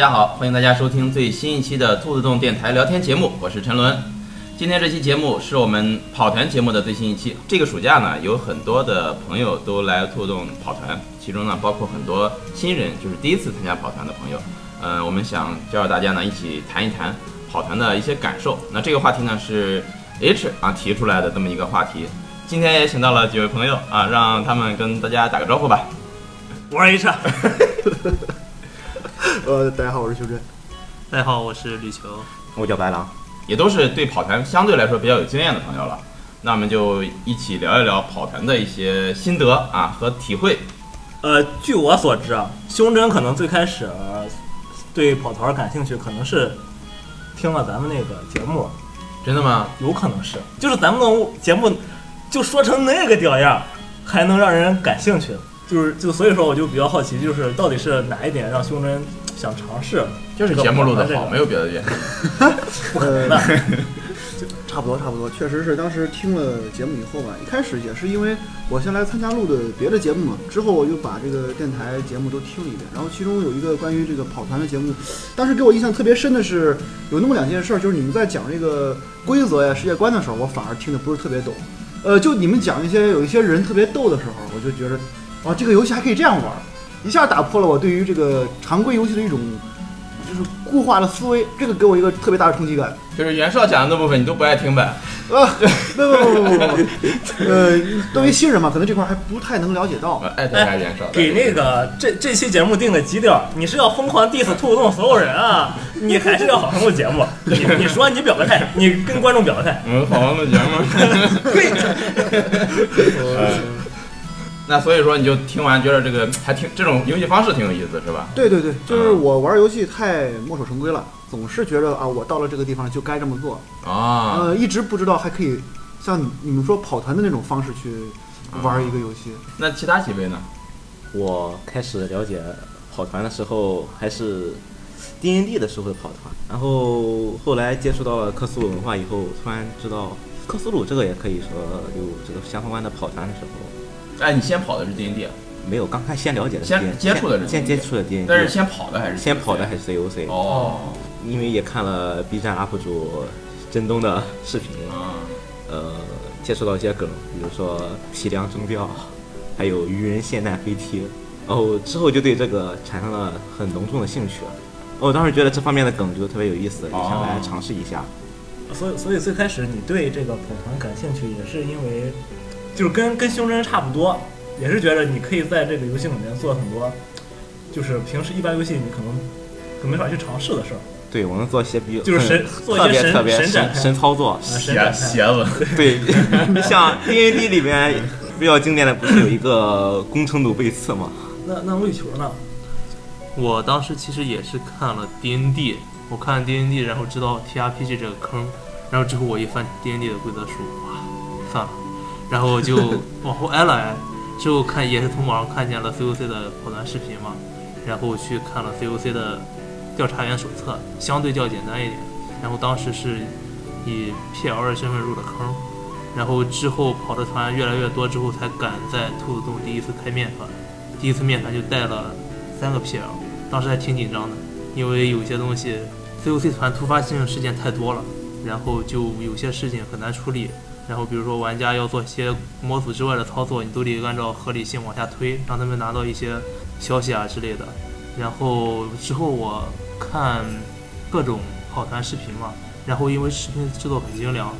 大家好，欢迎大家收听最新一期的兔子洞电台聊天节目，我是陈伦。今天这期节目是我们跑团节目的最新一期。这个暑假呢，有很多的朋友都来兔子洞跑团，其中呢包括很多新人，就是第一次参加跑团的朋友。嗯、我们想叫大家呢一起谈一谈跑团的一些感受。那这个话题呢是 H 啊提出来的这么一个话题。今天也请到了几位朋友啊，让他们跟大家打个招呼吧。我是 H，呃，大家好，我是修真。大家好，我是吕球。我叫白狼。也都是对跑团相对来说比较有经验的朋友了。那我们就一起聊一聊跑团的一些心得啊和体会。呃，据我所知啊，胸针可能最开始、呃对跑团感兴趣，可能是听了咱们那个节目，真的吗？有可能是，就是咱们的节目就说成那个屌样，还能让人感兴趣，就是就所以说我就比较好奇，就是到底是哪一点让胸针想尝试？就是节目录的好，没有别的原因。呃，差不多，差不多，确实是当时听了节目以后吧，一开始也是因为我先来参加录的别的节目嘛，之后我就把这个电台节目都听了一遍，然后其中有一个关于这个跑团的节目，当时给我印象特别深的是有那么两件事儿，就是你们在讲这个规则呀、世界观的时候，我反而听得不是特别懂。呃，就你们讲一些有一些人特别逗的时候，我就觉得，哦，这个游戏还可以这样玩儿，一下打破了我对于这个常规游戏的一种就是固化的思维，这个给我一个特别大的冲击感。就是袁绍讲的那部分你都不爱听呗？啊，不 不不不不不，呃，作为新人嘛，可能这块还不太能了解到我。爱特爱袁绍。给那个这这期节目定个基调，你是要疯狂 diss 兔子洞所有人啊，你还是要好好录节目？你你说你表个态，你跟观众表个态。我们好好录节目。呃那所以说你就听完觉得这个还挺这种游戏方式挺有意思是吧？对对对，就是我玩游戏太墨守成规了，总是觉得啊，我到了这个地方就该这么做，啊，呃，一直不知道还可以像你你们说跑团的那种方式去玩一个游戏。那其他几位呢？我开始了解跑团的时候还是 D N D 的时候的跑团，然后后来接触到了克苏鲁文化以后，突然知道克苏鲁这个也可以说有这个相关的跑团的时候，哎，你先跑的是 D N D，没有刚开始先了解的是先接触的是先接触的 D N D，但是先跑的还是先跑的还是 C O C，哦。因为也看了 B 站 UP 主真东的视频，啊呃，接触到一些梗，比如说皮梁征调，还有愚人现弹飞踢，然后之后就对这个产生了很浓重的兴趣。我当时觉得这方面的梗就特别有意思，就想来尝试一下。所以所以最开始你对这个跑团感兴趣，也是因为就是跟跟胸针差不多，也是觉得你可以在这个游戏里面做很多，就是平时一般游戏你可能可没法去尝试的事儿。对我能做一些比较就是神做一些神特别特别神神神操作。啊，神鞋展开鞋子对，你像 D N D 里面比较经典的不是有一个工程弩背刺吗？那那绿球呢？我当时其实也是看了 D N D，我看 D N D，然后知道 T R P G 这个坑，然后之后我一翻 D N D 的规则书，哇，算了，然后就往后挨了挨，之后看也是从网上看见了 C O C 的跑团视频嘛，然后去看了 C O C 的调查员手册，相对较简单一点，然后当时是以 P L 的身份入的坑，然后之后跑的团越来越多之后，才敢在兔子洞第一次开面团，第一次面团就带了三个 PL，当时还挺紧张的，因为有些东西 COC 团突发性事件太多了，然后就有些事情很难处理。然后比如说玩家要做一些模组之外的操作，你都得按照合理性往下推，让他们拿到一些消息啊之类的。然后之后我看各种跑团视频嘛，然后因为视频制作很精良，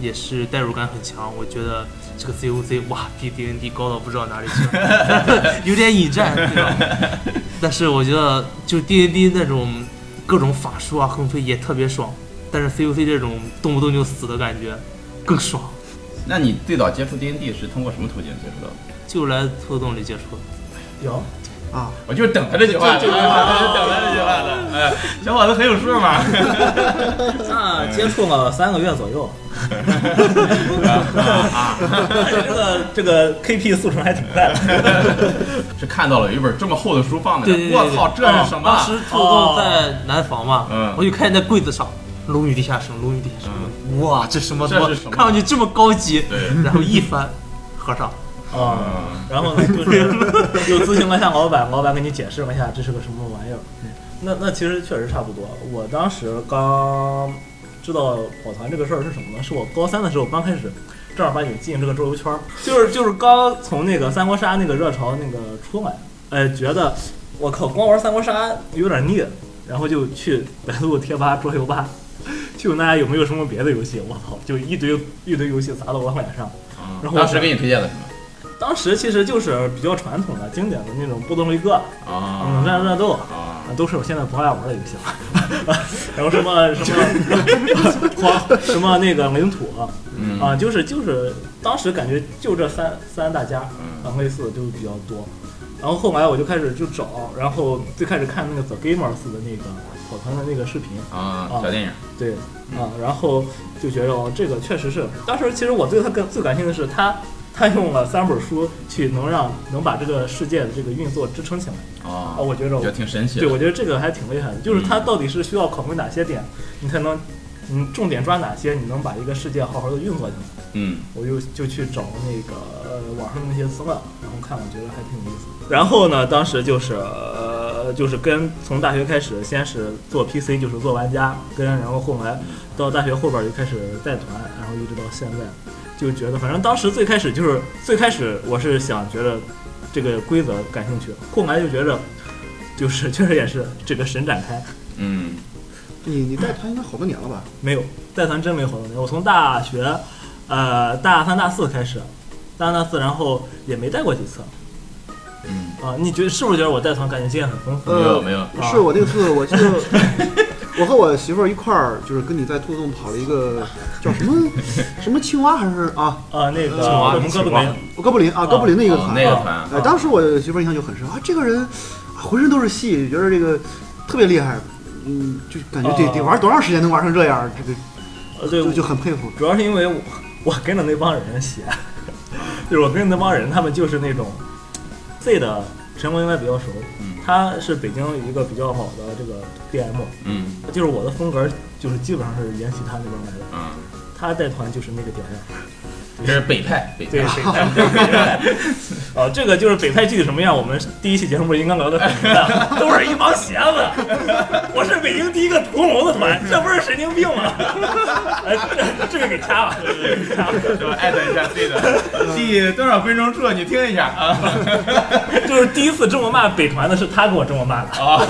也是代入感很强，我觉得这个 COC 哇比 DND 高到不知道哪里去了，有点引战，对吧？但是我觉得就 DND 那种各种法术啊横飞也特别爽，但是 COC 这种动不动就死的感觉更爽，那你最早接触 D N D 是通过什么途径接触到的？就来兔子洞里接触的。有啊，我就是等他这句话，就是等他这句话的。哎，小伙子很有数嘛。那接触了三个月左右，而且这个这个 KP 速成还挺快的。是看到了有一本这么厚的书放在那，我操，这是什么？当时兔子洞在南房嘛，嗯我就看见在柜子上“龙与地下城”，“龙与地下城”，哇，这什么这是什么？看上去这么高级，对，然后一翻，合上，啊，然后呢，就是又咨询了一下老板，老板给你解释了一下这是个什么玩意儿。那那其实确实差不多。我当时刚知道跑团这个事儿是什么呢？是我高三的时候刚开始正儿八经进这个桌游圈儿，就是就是刚从那个三国杀那个热潮那个出来，哎，觉得我靠，光玩三国杀有点腻，然后就去百度贴吧、桌游吧，去问大家有没有什么别的游戏。我操，就一堆一堆游戏砸到我脸上。啊然后当时给你推荐的什么？当时其实就是比较传统的、经典的那种波动雷克、啊冷战热斗，啊啊，都是我现在不爱玩的游戏了。然后什么什么黄什么那个领土嗯啊，就是就是当时感觉就这三三大家类似的都比较多。然后后来我就开始就找，然后最开始看那个 The Gamers 的那个跑团的那个视频，啊小电影对啊，然后就觉得哦，这个确实是，当时其实我对他更最感兴趣的是他，他用了三本书去能让能把这个世界的这个运作支撑起来啊，啊，我觉得我觉得挺神奇的。对，我觉得这个还挺厉害的，就是嗯他到底是需要考虑哪些点，你才能，嗯，重点抓哪些，你能把一个世界好好的运作起来。嗯我就就去找那个呃网上的那些资料，然后看，我觉得还挺有意思。然后呢，当时就是呃就是跟从大学开始，先是做 PC，就是做玩家，跟然后后来到大学后边就开始带团，然后一直到现在，就觉得反正当时最开始就是最开始我是想觉得这个规则感兴趣，后来就觉着就是 确实也是这个神展开，嗯你你带团应该好多年了吧？没有带团真没好多年，我从大学，呃大三大四开始，大三大四，然后也没带过几次嗯，啊。你觉得是不是觉得我带团感觉经验很丰富？呃没有没有，啊是我那次我记得，我和我媳妇儿一块儿就是跟你在兔洞跑了一个叫什么什么青蛙还是啊啊，那个青蛙我们哥布林哥布林啊哥布林的一个哦团。那个团哎，当时我媳妇儿印象就很深啊，这个人啊浑身都是戏，觉得这个特别厉害，嗯，就感觉得啊得玩多长时间能玩成这样，这个呃对，就就很佩服。主要是因为我我跟着那帮人写，就是我跟着那帮人，他们就是那种 Z 的陈文应该比较熟，嗯他是北京一个比较好的这个 DM，嗯就是我的风格就是基本上是沿袭他那边来的，嗯，他带团就是那个屌样。这是北派北对，派北派，对北派。哦，这个就是北派具体什么样，我们第一期节目应该聊的很明白，都是一帮邪子。我是北京第一个屠龙的团，这不是神经病吗？哎，这这个给掐了，这个给掐了。是吧？艾特一下 C 的第多少分钟处，你听一下啊 就是第一次这么骂北团的是他给我这么骂的。啊，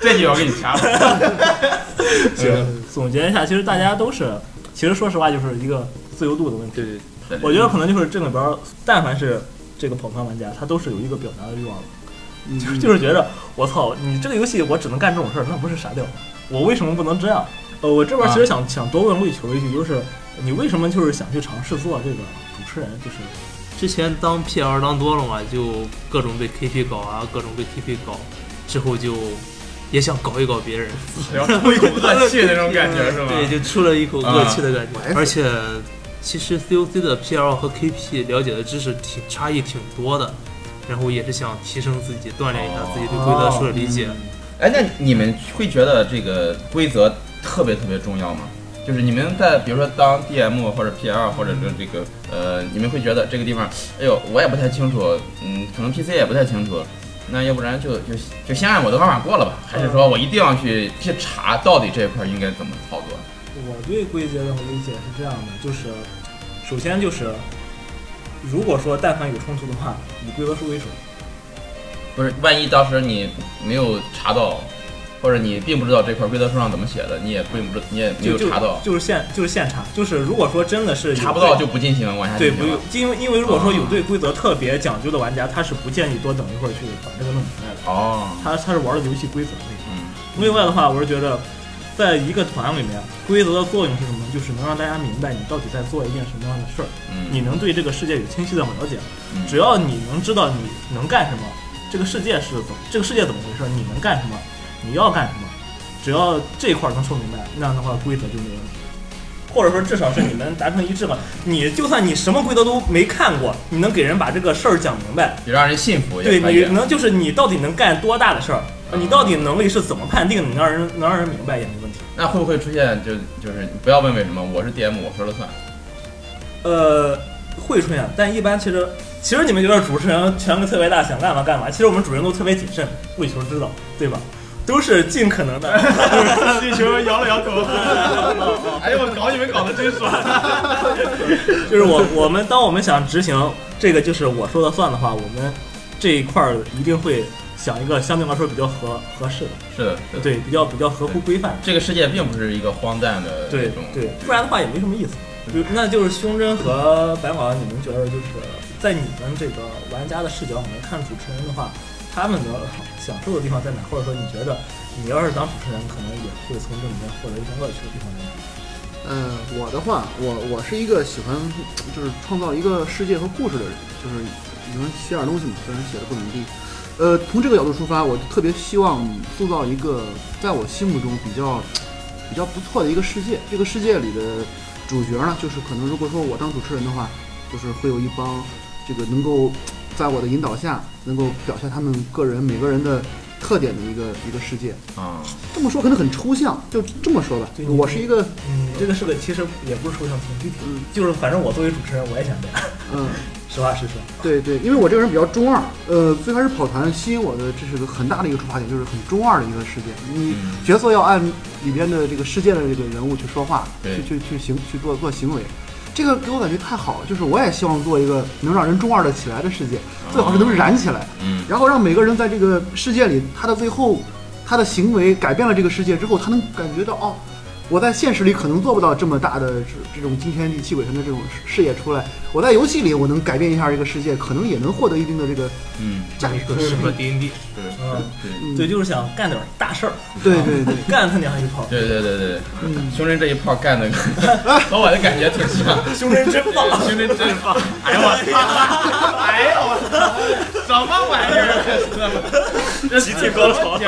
这句我给你掐了。行，总结一下，其实大家都是，其实说实话就是一个自由度的问题。对对，对我觉得可能就是这里边，但凡是这个跑团玩家，他都是有一个表达的欲望的。嗯，就是觉得我操，你这个游戏我只能干这种事儿，那不是傻屌吗？我为什么不能这样？呃，我这边其实想、想多问魏球一句，就是你为什么就是想去尝试做这个主持人？就是之前当 PR 当多了嘛，就各种被 KP 搞啊，各种被 KP 搞，之后就也想搞一搞别人，要出一口恶气那种感觉是吗？对，就出了一口恶气的感觉。啊而且其实 COC 的 PL 和 KP 了解的知识挺差异挺多的，然后也是想提升自己，锻炼一下自己对规则书的理解。哎，那你们会觉得这个规则特别特别重要吗？就是你们在比如说当 DM 或者 PL 或者是这个呃，你们会觉得这个地方，哎呦，我也不太清楚，嗯，可能 PC 也不太清楚，那要不然就就就先按我的方法过了吧？还是说我一定要去去查到底这一块应该怎么操作？我对规则的理解是这样的，就是首先就是，如果说但凡有冲突的话，以规则书为准。不是，万一当时你没有查到，或者你并不知道这块规则书上怎么写的，你也并不知你也没有查到，就是现就是现查，就是如果说真的是查不到就不进行往下对不用因为因为如果说有啊对规则特别讲究的玩家，他是不建议多等一会儿去把这个弄明白的。哦，他他是玩的游戏规则那种。嗯另外的话，我是觉得，在一个团里面，规则的作用是什么？就是能让大家明白你到底在做一件什么样的事儿，嗯，你能对这个世界有清晰的了解。嗯只要你能知道你能干什么，这个世界是怎么，这个世界怎么回事，你能干什么，你要干什么，只要这一块儿能说明白，那样的话规则就没问题。或者说至少是你们达成一致吧。你就算你什么规则都没看过，你能给人把这个事儿讲明白，也让人信服对你。能就是你到底能干多大的事儿，你到底能力是怎么判定的，你让人能让人明白也。那会不会出现就就是不要问为什么，我是 DM，我说了算。呃，会出现，但一般其实其实你们觉得主持人权力特别大，想干嘛干嘛，其实我们主人都特别谨慎，为求知道，对吧？都是尽可能的。地球摇了摇头。哎呦，我搞你们搞得真爽！就是我我们当我们想执行这个就是我说了算的话，我们这一块儿一定会想一个相对来说比较合合适的，是的，是的，对，比较比较合乎规范。这个世界并不是一个荒诞的对。对，不然的话也没什么意思。就那就是胸针和白马，你们觉得就是在你们这个玩家的视角里面看主持人的话，他们的享受的地方在哪？或者说你觉得你要是当主持人，可能也会从这里面获得一些乐趣的地方在哪？嗯，我的话，我我是一个喜欢就是创造一个世界和故事的人，就是你们写点东西嘛，虽然写的不怎么地。呃，从这个角度出发，我特别希望塑造一个在我心目中比较比较不错的一个世界。这个世界里的主角呢，就是可能如果说我当主持人的话，就是会有一帮这个能够在我的引导下，能够表现他们个人每个人的特点的一个一个世界。啊，这么说可能很抽象，就这么说吧对，我是一个嗯，这个是个其实也不是抽象，挺具体的。就是反正我作为主持人，我也想这样，嗯。实话实说。对对，因为我这个人比较中二，呃，最开始跑团吸引我的，这是个很大的一个出发点，就是很中二的一个世界。你嗯角色要按里边的这个世界的这个人物去说话，去去去行去做做行为，这个给我感觉太好了。就是我也希望做一个能让人中二的起来的世界，最好是能燃起来，嗯，然后让每个人在这个世界里，他的最后他的行为改变了这个世界之后，他能感觉到哦。我在现实里可能做不到这么大的这这种惊天地泣鬼神的这种事业出来，我在游戏里我能改变一下这个世界，可能也能获得一定的这个嗯，价值。适合 D N D。对嗯，对嗯对，就是想干点大事儿，对对对，干他娘一炮。对对对对，嗯，胸针这一炮干的 和我的感觉挺像。胸针真棒！胸针真棒！哎呦我操！哎呦我操！什么玩意儿？这 集体高潮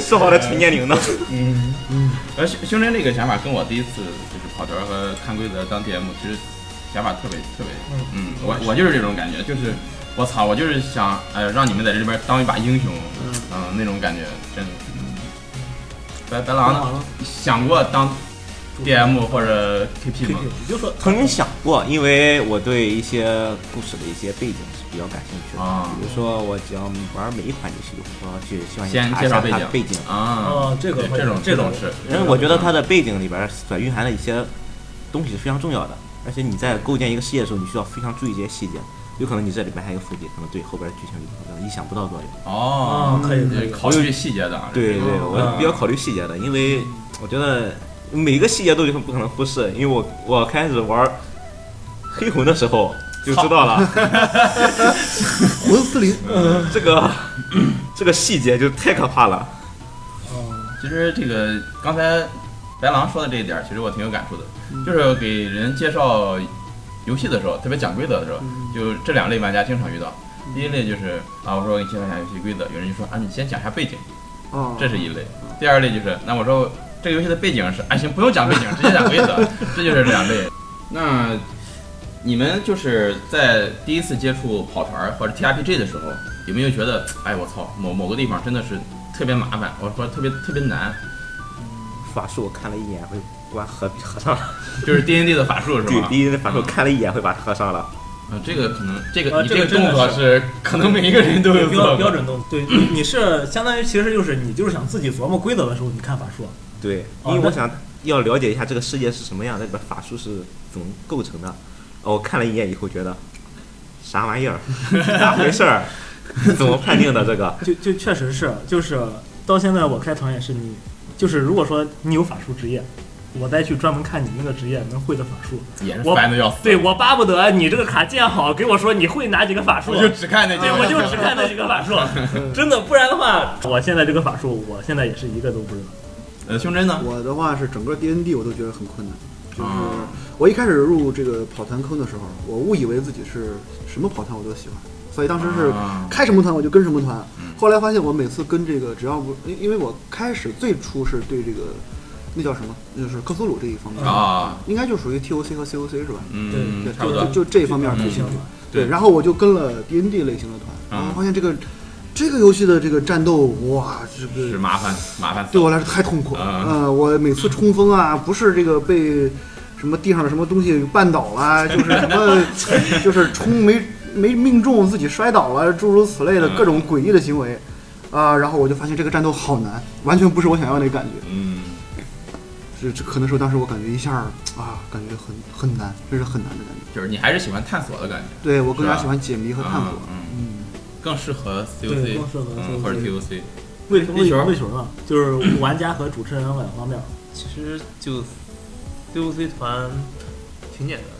说好的纯年龄呢？嗯而胸胸针这个想法跟我第一次就是跑团和看规则当 DM，其实想法特别特别，嗯嗯，我我就是这种感觉，就是我操，我就是想，让你们在这里边当一把英雄，嗯，那种感觉，真的。嗯白白狼呢？想过当 DM 或者 KP 吗？你就说曾经想过，因为我对一些故事的一些背景是比较感兴趣的。啊比如说，我只要玩每一款游戏，我要去希望先查一下介绍背景它的背景。啊哦，这个对这种这种这种是，因为我觉得它的背景里边所蕴含的一些东西是非常重要的，而且你在构建一个世界的时候，你需要非常注意这些细节。有可能你这里边还有伏笔，可能对后边剧情有意想不到作用。哦，啊可以可以考虑细节的啊，对对，哦我比较考虑细节的，因为我觉得每个细节都有不可能忽视。因为我我开始玩黑魂的时候就知道了，魂斯林，这个这个细节就太可怕了。嗯，其实这个刚才白狼说的这一点儿，其实我挺有感触的，就是给人介绍游戏的时候，特别讲规则的时候，就这两类玩家经常遇到。第一类就是啊，我说我给你介绍一下游戏规则，有人就说啊，你先讲一下背景，哦，这是一类。第二类就是，那我说这个游戏的背景是，啊行，不用讲背景，直接讲规则，这就是这两类。那你们就是在第一次接触跑团儿或者 TRPG 的时候，有没有觉得，哎我操，某某个地方真的是特别麻烦，或者说特别特别难？法术我看了一眼会关合合上了，就是 D N D 的法术是对，D N D 的法术看了一眼会把它合上了。啊，这个可能这个啊你这个动作是可能每一个人都有标过标准动作。对，你你是相当于其实就是你就是想自己琢磨规则的时候，你看法术。对，因为我想要了解一下这个世界是什么样那，里边法术是怎么构成的。哦我看了一眼以后觉得啥玩意儿，咋回事儿？怎么判定的这个？就就确实是，就是到现在我开团也是你，就是如果说你有法术职业，我再去专门看你那个职业能会的法术，也是我烦的要死。对我巴不得你这个卡建好，给我说你会哪几个法术，我就只看那几对，个，我就只看那几个法术，真的，不然的话，我现在这个法术，我现在也是一个都不知道。呃，胸针呢？我的话是整个 D N D 我都觉得很困难，就是啊我一开始入这个跑团坑的时候，我误以为自己是什么跑团我都喜欢，所以当时是啊开什么团我就跟什么团嗯。后来发现我每次跟这个只要不，因因为我开始最初是对这个那叫什么，就是克苏鲁这一方面，啊，应该就属于 T O C 和 C O C 是吧？嗯，对，差不多就。就这方面嗯感兴趣。对对，然后我就跟了 D N D 类型的团，然后发现这个这个游戏的这个战斗，哇，这个是麻烦麻烦死。对我来说太痛苦了。嗯呃，我每次冲锋啊，不是这个被什么地上的什么东西绊倒了，就是什么就是冲没没命中自己摔倒了，诸如此类的嗯各种诡异的行为啊、然后我就发现这个战斗好难，完全不是我想要的那个感觉。嗯，这这可能是当时我感觉一下啊，感觉很很难，这是很难的感觉。就是你还是喜欢探索的感觉，对我更加喜欢解谜和探索。嗯嗯，更适合 COC，更适合或者 TOC。为什么为什么呢？就是玩家和主持人两方面。其实就 COC 团挺简单的。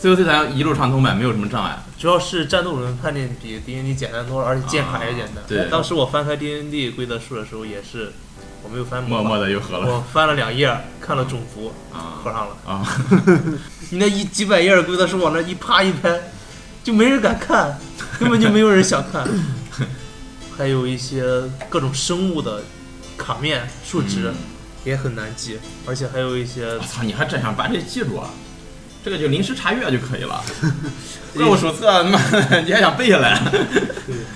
COC 团一路畅通呗，没有什么障碍。主要是战斗轮判定比 D N D 简单多了，而且键盘也简单。啊对当时我翻开 D N D 规则书的时候，也是我没有翻默默的又合了我翻了两页，看了种族，啊合上了。啊！你那一几百页的规则书往那一啪一拍，就没人敢看，根本就没有人想看。还有一些各种生物的卡面数值嗯也很难记，而且还有一些我操，你还真想把这记住啊？这个就临时查阅就可以了。怪物手册，他妈，你还想背下来？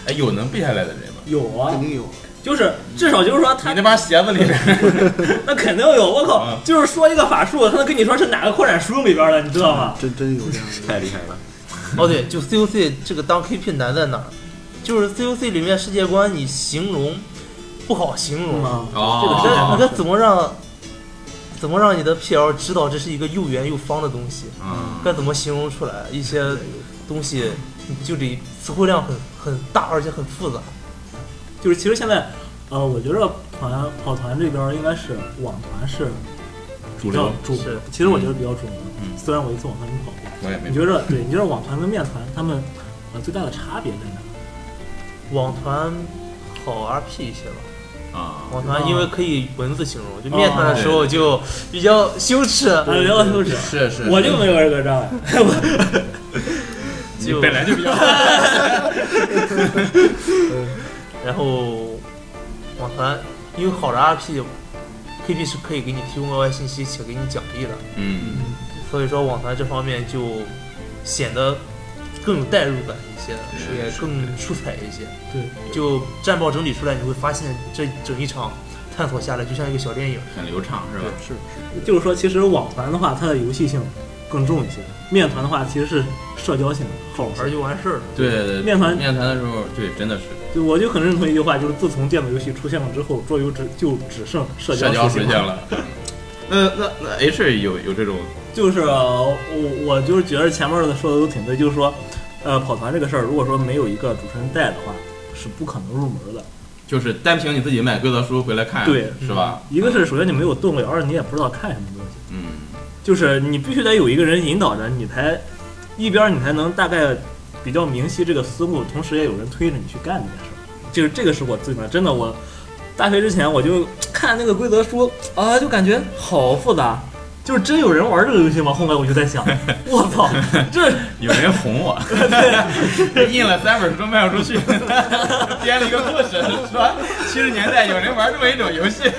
哎，有能背下来的人吗？有啊肯，定有。就是至少就是说他你那帮鞋子里边，那肯定有，我靠啊，就是说一个法术，他能跟你说是哪个扩展书里边的，你知道吗？真真有这样的。太厉害了。哦，对，就 COC 这个当 KP 难在哪儿？就是 COC 里面世界观你形容不好形容，啊，哦这个真你该怎么让怎么让你的 PL 知道这是一个又圆又方的东西？嗯该怎么形容出来？一些东西你就得词汇量很很大，而且很复杂。就是其实现在，呃，我觉得团跑团这边应该是网团是主流，主是，其实我觉得比较主流。嗯虽然我一次网团没跑过，我也没你觉得对？你觉得网团跟面团他们呃最大的差别在哪？网团好 RP 一些吧，啊。网团因为可以文字形容，就面团的时候就比较羞耻，比较羞耻，是是，我就没有这个障碍。你就本来就比较 然后网团因为好的 RP，KP 是可以给你提供额外信息且给你奖励的，嗯所以说网团这方面就显得更有代入感一些，是也更出彩一些。对，就战报整理出来，你会发现这整一场探索下来就像一个小电影。很流畅是吧？是是。就是说，其实网团的话，它的游戏性更重一些；面团的话，其实是社交性好玩。就完事儿了。对对对，面团面团的时候，对，真的是就我就很认同一句话，就是自从电子游戏出现了之后，桌游只就只剩社社交属性属性了。那那那 H 有有这种就是呃我我就是觉得前面的说的都挺对，就是说，呃，跑团这个事儿，如果说没有一个主持人带的话，是不可能入门的。就是单凭你自己买规则书回来看，对是吧？一个是首先你没有动力，二是你也不知道看什么东西，嗯，就是你必须得有一个人引导着，你才一边儿你才能大概比较明晰这个思路，同时也有人推着你去干这件事儿。就是这个是我最难，真的我大学之前我就 看那个规则书啊，就感觉好复杂。就是真有人玩这个游戏吗？后来我就在想，我操，这 有人哄我，印了三本书卖不出去，编了一个故事，说七十年代有人玩这么一种游戏，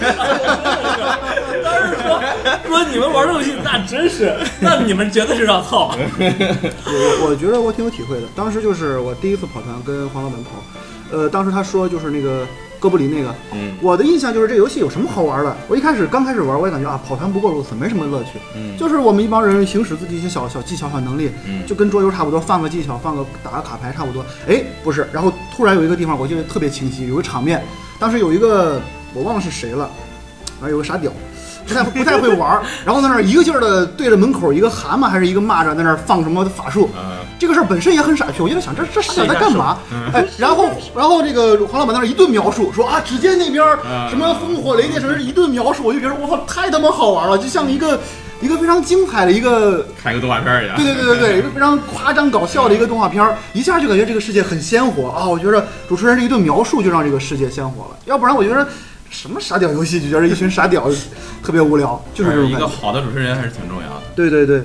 当时说说你们玩这个游戏，那真是，那你们绝对是让操。我我觉得我挺有体会的。当时就是我第一次跑团跟黄老板跑，呃，当时他说就是那个哥布林那个，嗯我的印象就是这游戏有什么好玩的？我一开始刚开始玩，我也感觉啊，跑团不过如此，没什么乐趣。嗯就是我们一帮人行使自己一些小小技巧、小能力，嗯就跟桌游差不多，放个技巧，放个打个卡牌差不多。哎，不是，然后突然有一个地方我记得特别清晰，有个场面，当时有一个我忘了是谁了，啊，有个傻屌。不太不太会玩，然后在那儿一个劲儿的对着门口一个蛤蟆还是一个蚂蚱在那儿放什么法术，嗯这个事儿本身也很傻逼，我就在想这这傻屌在干嘛？然后然后这个黄老板在那儿一顿描述，说啊，只见那边什么烽火雷电什么一顿描述，我就觉得我操，太他妈好玩了，就像一个一个非常精彩的一个，看一个动画片一样对。对对对对，一个非常夸张搞笑的一个动画片儿，一下就感觉这个世界很鲜活啊！我觉得主持人这一顿描述就让这个世界鲜活了，要不然我觉得什么傻屌游戏就觉得一群傻屌特别无聊，就是这种一感觉。个好的主持人还是挺重要的。对对对，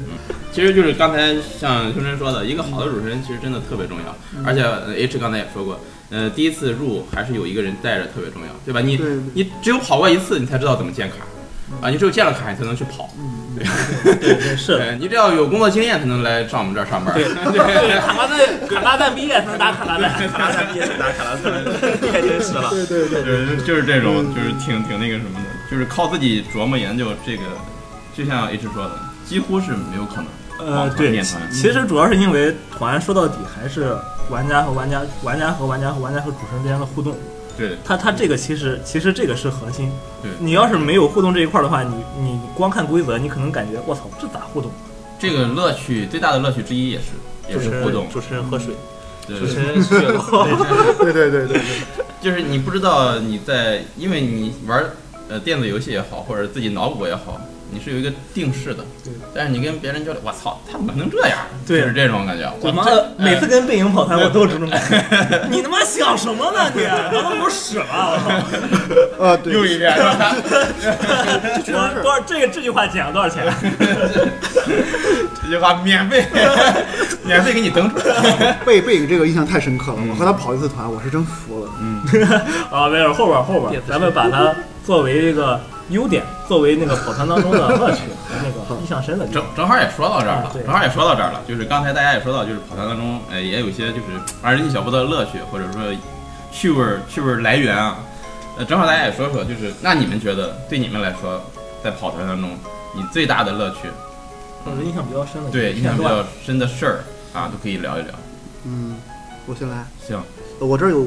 其实就是刚才像修真说的，一个好的主持人其实真的特别重要，嗯而且呃 H 刚才也说过，呃，第一次入还是有一个人带着特别重要，对吧？你对对你只有跑过一次，你才知道怎么建卡，啊，你只有建了卡，你才能去跑。对对是。对 你只要有工作经验，才能来上我们这儿上班。对 对，卡拉蛋卡拉蛋毕业才能打卡拉蛋，卡拉蛋毕业才能打卡拉蛋，太真实了。对对对，就是就是这种，就是挺挺那个什么的，就是靠自己琢磨研究这个，就像 H 说的，几乎是没有可能。呃，对，其实主要是因为团说到底还是玩家和玩家、玩家和玩家和玩家和主持人之间的互动。对，它它这个其实其实这个是核心。对。你要是没有互动这一块儿的话，你你光看规则，你可能感觉我操，这咋互动？这个乐趣最大的乐趣之一也是也是互动，主持人喝水，主持人 血糕，对对对对对，就是你不知道你在，因为你玩呃电子游戏也好，或者自己脑补也好，你是有一个定式的对，但是你跟别人交流，我操，他怎么能这样？对就是这种感觉。我我妈的，每次哎跟背影跑团，我都有这种感觉。你他妈想什么呢？你难道不是屎吗？我呃，对，又一遍 多少这个这句话剪了多少钱？这句话免费，免费给你登出来。背背影这个印象太深刻了，我和他跑一次团，我是真服了。嗯，啊，没有后边后边咱们把它作为一个优点，作为那个跑团当中的乐趣和那个印象深的地正方。正好也说到这儿了啊，对正好也说到这儿了。就是刚才大家也说到，就是跑团当中，呃，也有一些就是让人意想不到的乐趣，或者说趣味儿趣味儿来源啊。呃，正好大家也说说，就是那你们觉得对你们来说，在跑团当中，你最大的乐趣，或者印象比较深的对印象比较深的事儿啊，都可以聊一聊。嗯，我先来，行，呃我这儿有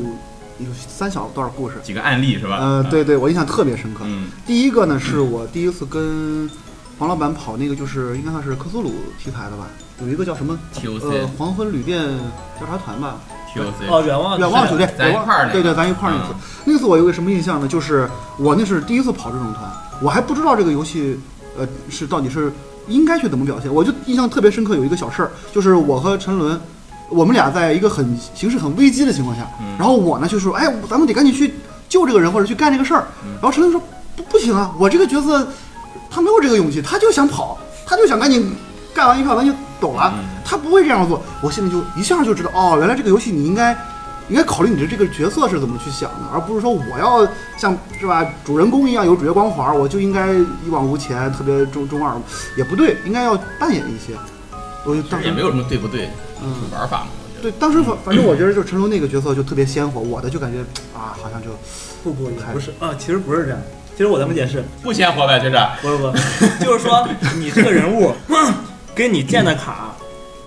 有三小段故事。几个案例是吧？呃，对对，我印象特别深刻。嗯第一个呢，是我第一次跟黄老板跑那个，就是应该算是克苏鲁题材的吧，有一个叫什么呃，TOC 黄昏旅店调查团吧，TOC，哦，远望远望酒店，咱一远望块儿对对，咱一块儿那次。那次我有个什么印象呢？就是我那是第一次跑这种团，我还不知道这个游戏，呃，是到底是应该去怎么表现。我就印象特别深刻，有一个小事儿，就是我和陈伦，我们俩在一个很形势很危机的情况下，嗯然后我呢就说，哎，咱们得赶紧去救这个人或者去干这个事儿。嗯然后陈伦说，不不行啊，我这个角色他没有这个勇气，他就想跑，他就想赶紧干完一票咱就走了。嗯他不会这样做，我心里就一下就知道，哦，原来这个游戏你应该应该考虑你的这个角色是怎么去想的，而不是说我要像是吧主人公一样有主角光环，我就应该一往无前，特别中中二，也不对，应该要扮演一些。我就当时也没有什么对不对，嗯是玩法嘛，我觉得。对，当时反反正我觉得就陈龙那个角色就特别鲜活，我的就感觉啊，好像就不不也不是啊，其实不是这样。其实我咱们解释，不鲜活呗，就是。不是不是，就是说你这个人物跟你建的卡，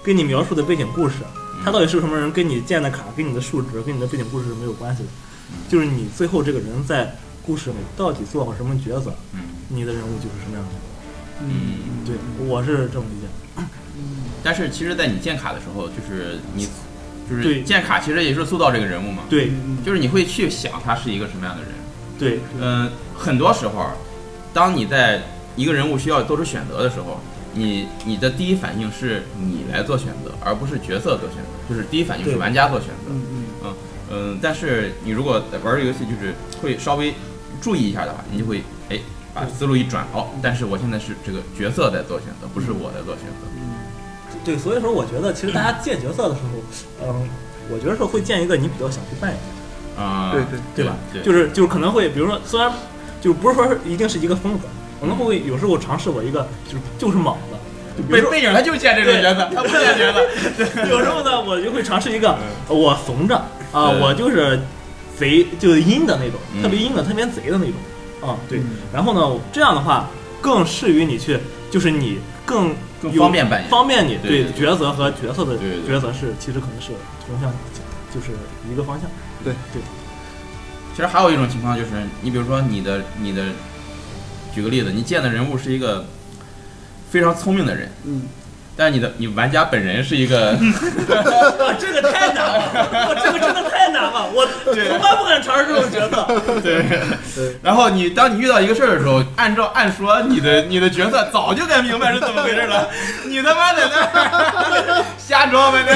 跟你描述的背景故事，他到底是个什么人，跟你建的卡、跟你的数值、跟你的背景故事是没有关系的。就是你最后这个人在故事里到底做好什么角色，嗯你的人物就是什么样的。嗯。对，我是这么理解。但是其实，在你建卡的时候，就是你，就是对建卡，其实也是塑造这个人物嘛。对就是你会去想他是一个什么样的人。对，嗯，很多时候，当你在一个人物需要做出选择的时候，你你的第一反应是你来做选择，而不是角色做选择，就是第一反应是对玩家做选择。嗯嗯嗯，但是你如果玩这个游戏，就是会稍微注意一下的话，你就会哎把思路一转，哦，但是我现在是这个角色在做选择，不是我在做选择。对，所以说我觉得其实大家建角色的时候，嗯，我觉得是会建一个你比较想去扮演的。啊、对对对吧？对，就是就是可能会，比如说，虽然就不是说一定是一个风格，可能会有时候尝试我一个就是就是莽子，背背影他就建这种角色，他不建角色。有时候呢，我就会尝试一个我怂着啊，我就是贼就是阴的那种，嗯特别阴的，特别贼的那种啊，对嗯。然后呢，这样的话更适于你去，就是你更更方便扮演。方便你对对对角色和角色的对对对。角色是其实可能是同向，就是一个方向。对。对，其实还有一种情况就是，你比如说你的你的，举个例子，你见的人物是一个非常聪明的人，嗯，但是你的你玩家本人是一个，哇，这个太难了，我，这个真的太难了，我从来不敢尝试这种角色。对，然后你当你遇到一个事儿的时候，按照按说你的你的角色早就该明白是怎么回事了，你他妈在那儿瞎装扮呢，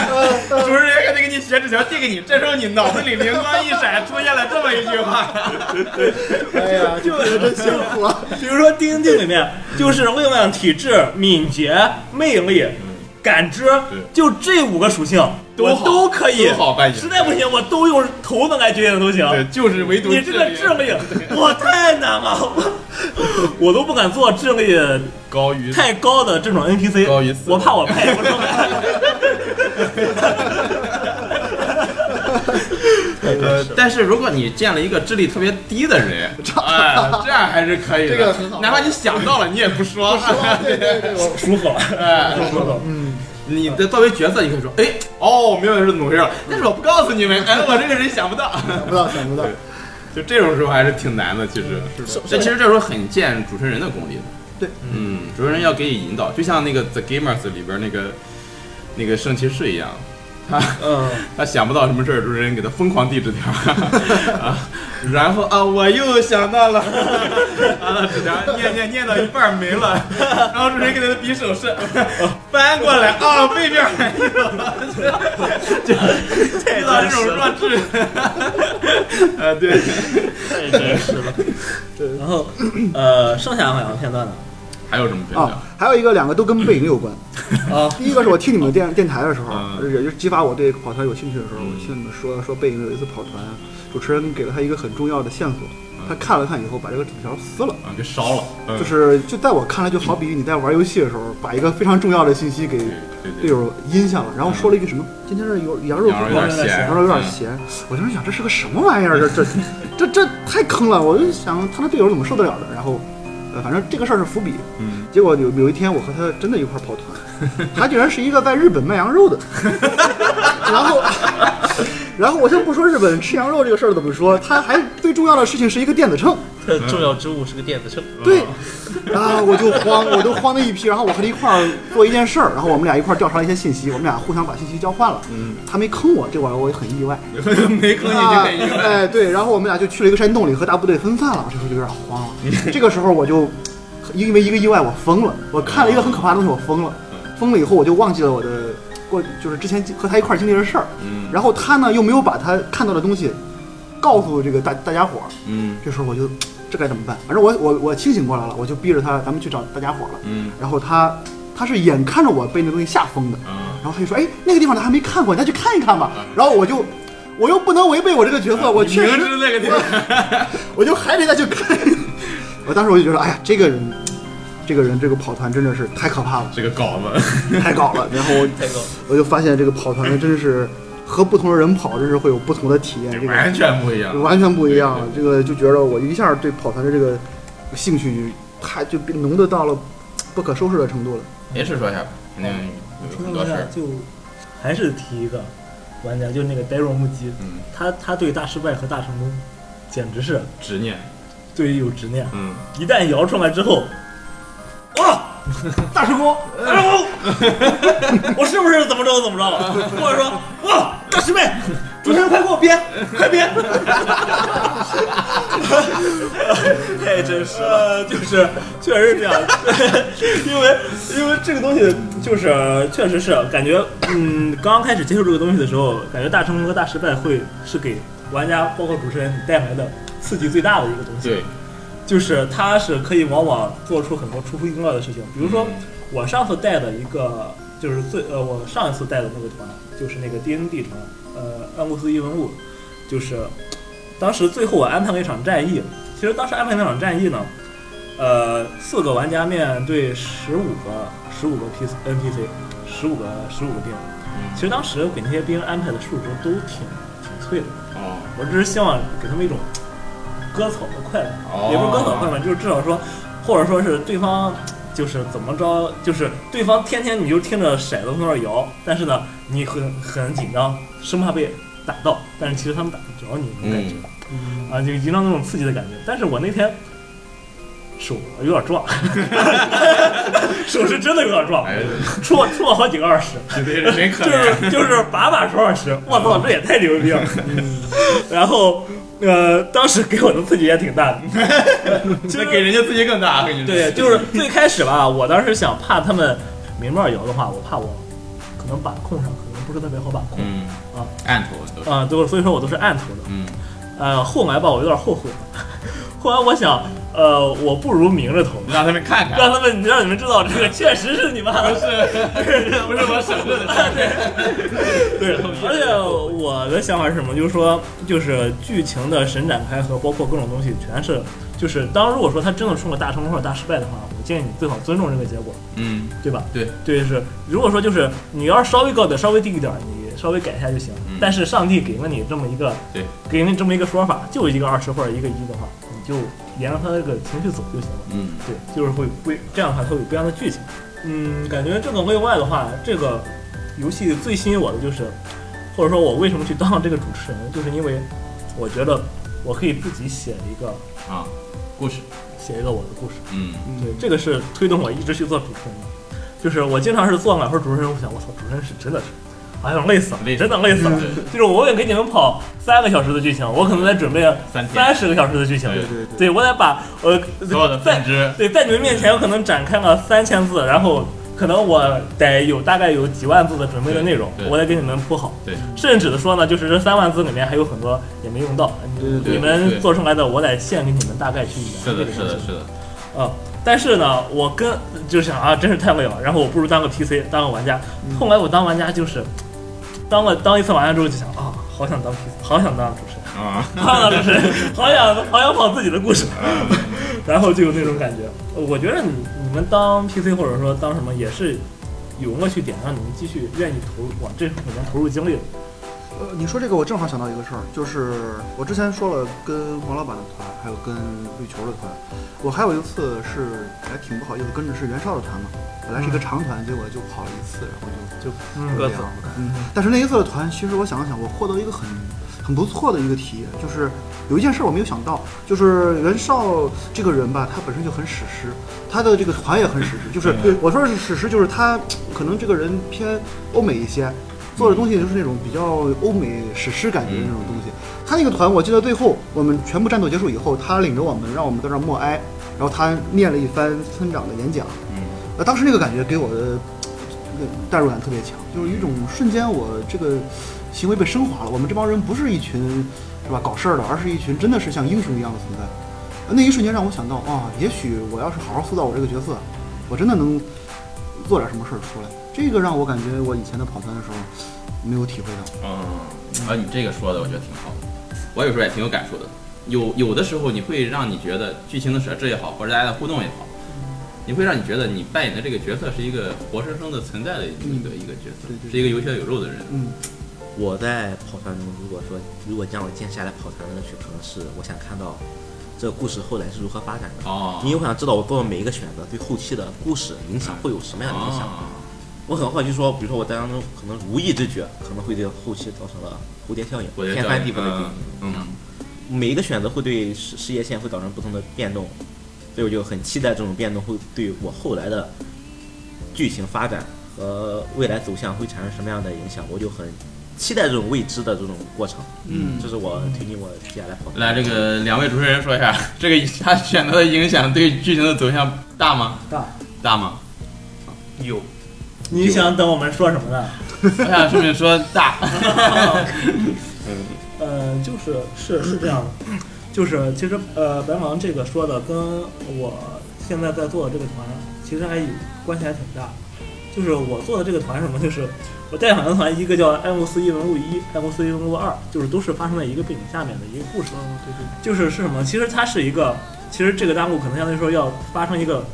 主持人还得给你写纸条递给你，这时候你脑子里灵光一闪，出现了这么一句话，哎呀，就觉得真辛苦啊。比如说丁丁里面就是力量、体质、敏捷、魅力、感知，就这五个属性我都可以实，在不行，我都用头子来决定都行。对，就是唯独你这个智力，我太难了，我我都不敢做智力高于太高的这种 NPC，高于我怕我配不出来。呃，但是如果你见了一个智力特别低的人，哎，这样还是可以的。这个很好哪怕你想到了，你也不说。对对对，我舒服了，哎，舒服了。嗯，你的作为角色，你可以说，哎，哦，明白是怎么回事了，但是我不告诉你们，哎，我这个人想不到。想不到想不到对，就这种时候还是挺难的，其实。但其实这时候很见主持人的功力的。对，嗯，主持人要给你引导，就像那个《The Gamers》里边那个那个圣骑士一样，他嗯，他想不到什么事儿，主持人给他疯狂递纸条 啊，然后啊，我又想到了，完了纸条念念念到一半没了，然后主持人给他比手势，翻过来啊，背面还有，就遇到这种弱智，啊对，太真实了。然后，呃，剩下好像片段呢？还有什么片段啊？，还有一个两个都跟背影有关。啊，第一个是我听你们电电台的时候，嗯也就是激发我对跑团有兴趣的时候，嗯我听你们说说背影有一次跑团，主持人给了他一个很重要的线索，他看了看以后把这个纸条撕了。啊，给烧了，嗯就是就在我看来，就好比你在玩游戏的时候，把一个非常重要的信息给队友阴下了，然后说了一句什么：“今天这有羊肉有点羊，肉有点嗯咸。”我当时想，这是个什么玩意儿？这这这这太坑了！我就想他的队友怎么受得了的？然后，呃，反正这个事儿是伏笔。嗯，结果有有一天，我和他真的一块儿跑团，他竟然是一个在日本卖羊肉的，然后，然后我先不说日本吃羊肉这个事儿怎么说，他还最重要的事情是一个电子秤，他重要之物是个电子秤。对，啊，我就慌，我都慌的一批，然后我和他一块儿做一件事儿，然后我们俩一块儿调查了一些信息，我们俩互相把信息交换了，嗯，他没坑我，这玩意儿我也很意外，没坑你就啊很意外，哎，对，然后我们俩就去了一个山洞里和大部队分散了，这时候就有点慌了。这个时候我就因为一个意外我疯了，我看了一个很可怕的东西，我疯了，疯了以后我就忘记了我的过就是之前和他一块儿经历的事儿，嗯。然后他呢又没有把他看到的东西告诉这个大大家伙儿，嗯。这时候我就这该怎么办？反正我我我清醒过来了，我就逼着他咱们去找大家伙儿了。嗯然后他他是眼看着我被那东西吓疯的，啊，然后他就说：“哎，那个地方他还没看过，你再去看一看吧。”然后我就我又不能违背我这个角色，我确实那个地方，我就还得再去看。我当时我就觉得，哎呀，这个人，这个人，这个跑团真的是太可怕了，这个稿子，太搞了。然后我。我就发现这个跑团真是和不同的人跑，这是会有不同的体验，这个完全不一样，完全不一样。这个就觉得我一下对跑团的这个兴趣太就浓的到了不可收拾的程度了。没事说一下吧，肯定有很多事就还是提一个玩家，就那个呆若木鸡，嗯，他他对大失败和大成功简直是执念，对于有执念。嗯，一旦摇出来之后，哇，大师公，大师公，我是不是怎么着怎么着了？或者说，哇，大师妹，主持人快给我编，快编，太真实了，就是确实是这样，因为因为这个东西就是确实是感觉，嗯，刚刚开始接触这个东西的时候，感觉大成功和大失败会是给玩家包括主持人带来的刺激最大的一个东西。对，就是它是可以往往做出很多出乎意料的事情。比如说，我上次带的一个，就是最呃，我上一次带的那个团，就是那个 D N D 团，呃，安故斯异闻录，就是当时最后我安排了一场战役。其实当时安排那场战役呢，呃，四个玩家面对十五个十五个 P N P C，十五个十五个兵。其实当时给那些兵安排的数值都挺挺脆的，哦，我只是希望给他们一种割草的快感。哦也不是割草快感，就是至少说，或者说是对方就是怎么着，就是对方天天你就听着骰子从那儿摇，但是呢，你很很紧张，生怕被打到，但是其实他们打不着你那种感觉，啊，就营造那种刺激的感觉。但是我那天手有点壮，手是真的有点壮，哎，出了出了好几个二十。就，是就是把把出二十，我操，这也太牛逼了。然后呃，当时给我的刺激也挺大的。其实给人家刺激更大，对，就是最开始吧，我当时想怕他们明面摇的话，我怕我可能把控上可能不是特别好把控嗯啊，暗头啊，对，所以说我都是暗投的。嗯，呃，后来吧，我有点后悔了。后来我想，呃，我不如明着投，让他们看看，让他们让你们知道这个确实是你妈的。不是不是我省略的事，对，而且我的想法是什么？就是说，就是剧情的神展开和包括各种东西，全是就是当如果说他真的出了大成功或者大失败的话，我建议你最好尊重这个结果，嗯，对吧？对对，是如果说就是你要是稍微高点，稍微低一点，你稍微改一下就行。嗯但是上帝给了你这么一个，对，给了你这么一个说法，就一个二十或者一个一的话，你就沿着他那个情绪走就行了。嗯对，就是会不这样的话，它会有不一样的剧情。嗯，感觉这个另外的话，这个游戏最吸引我的就是，或者说我为什么去当这个主持人，就是因为我觉得我可以自己写一个啊，故事，写一个我的故事。嗯对，这个是推动我一直去做主持人的。就是我经常是做满分主持人，我想我操，主持人是真的是，哎呀累死了，累真的累死了。就是我也给你们跑三个小时的剧情，我可能得准备三十个小时的剧情。对对对对，我得把呃所有的在分支，对，在你们面前，我可能展开了三千字，然后可能我得有大概有几万字的准备的内容我得给你们铺好。对，甚至的说呢，就是这三万字里面还有很多也没用到，你们做出来的，我得献给你们大概去是的，是的，是的，啊。但是呢，我跟就想啊，真是太累了，然后我不如当个 PC，当个玩家。嗯后来我当玩家就是，当了当一次完了之后就想啊，好想当 好想当主持人。啊，好想就是好想好想跑自己的故事，然后就有那种感觉。我觉得你你们当 PC 或者说当什么也是有乐趣点让你们继续愿意投入往这里面投入精力的。呃，你说这个我正好想到一个事儿，就是我之前说了跟王老板的团，还有跟绿球的团，我还有一次是还挺不好意思，跟着是袁绍的团嘛，本来是一个长团，结果就跑了一次，然后就就嗯各自这样我感觉。但是那一次的团，其实我想了想，我获得一个很很不错的一个体验，就是有一件事我没有想到，就是袁绍这个人吧，他本身就很史诗，他的这个团也很史诗，就是我说是史诗，就是他可能这个人偏欧美一些。做的东西就是那种比较欧美史诗感觉的那种东西。他那个团，我记得最后我们全部战斗结束以后，他领着我们，让我们在那默哀，然后他念了一番村长的演讲。嗯呃，当时那个感觉给我的那个代入感特别强，就是一种瞬间我这个行为被升华了。我们这帮人不是一群是吧搞事儿的，而是一群真的是像英雄一样的存在。那一瞬间让我想到啊，也许我要是好好塑造我这个角色，我真的能做点什么事儿出来。这个让我感觉我以前的跑团的时候没有体会到。嗯，啊，你这个说的我觉得挺好的，我有时候也挺有感触的。有有的时候你会让你觉得剧情的设置也好，或者大家的互动也好，你会让你觉得你扮演的这个角色是一个活生生的存在的一个、一个角色对对，是一个有血有肉的人。嗯我在跑团中，如果说如果让我静下来跑团的乐趣，可能是我想看到这个故事后来是如何发展的，哦，因为我想知道我做的每一个选择对后期的故事影响会有什么样的影响。哦我很好奇说，比如说我当中可能无意之举，可能会对后期造成了蝴蝶效应天翻地覆的嗯变嗯嗯，每一个选择会对事事业线会造成不同的变动，所以我就很期待这种变动会对我后来的剧情发展和未来走向会产生什么样的影响，我就很期待这种未知的这种过程。嗯这是我推进我接下来跑。来，这个两位主持人说一下，这个他选择的影响对剧情的走向大吗？大，大吗？有你想等我们说什么呢？我想顺便说大。呃，就是是是这样的，就是其实呃，白芒这个说的跟我现在在做的这个团其实还有关系还挺大。就是我做的这个团什么，就是我带两个团，一个叫《爱慕斯异闻录一》，《爱慕斯异闻录二》，就是都是发生在一个背景下面的一个故事。对对，就是是什么？其实它是一个，其实这个弹幕可能相对来说要发生一个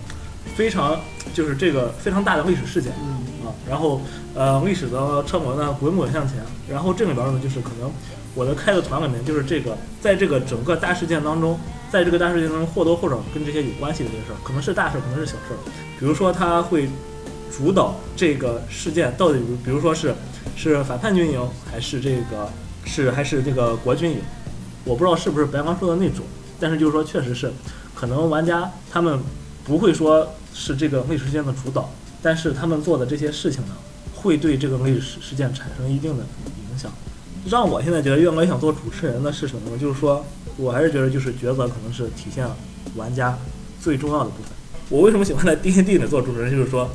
非常就是这个非常大的历史事件。嗯啊，然后呃，历史的车轮呢滚滚向前，然后这里边呢就是可能我的开的团里面就是这个，在这个整个大事件当中，在这个大事件当中或多或少跟这些有关系的这些事儿，可能是大事，可能是小事儿，比如说他会主导这个事件到底，比如说是是反叛军营还是这个是还是这个国军营，我不知道是不是白刚说的那种，但是就是说确实是，可能玩家他们不会说是这个历史事件的主导。但是他们做的这些事情呢，会对这个历史事件产生一定的影响。让我现在觉得越来越想做主持人的是什么呢？就是说我还是觉得就是抉择可能是体现了玩家最重要的部分。我为什么喜欢在 D N D 里做主持人？就是说，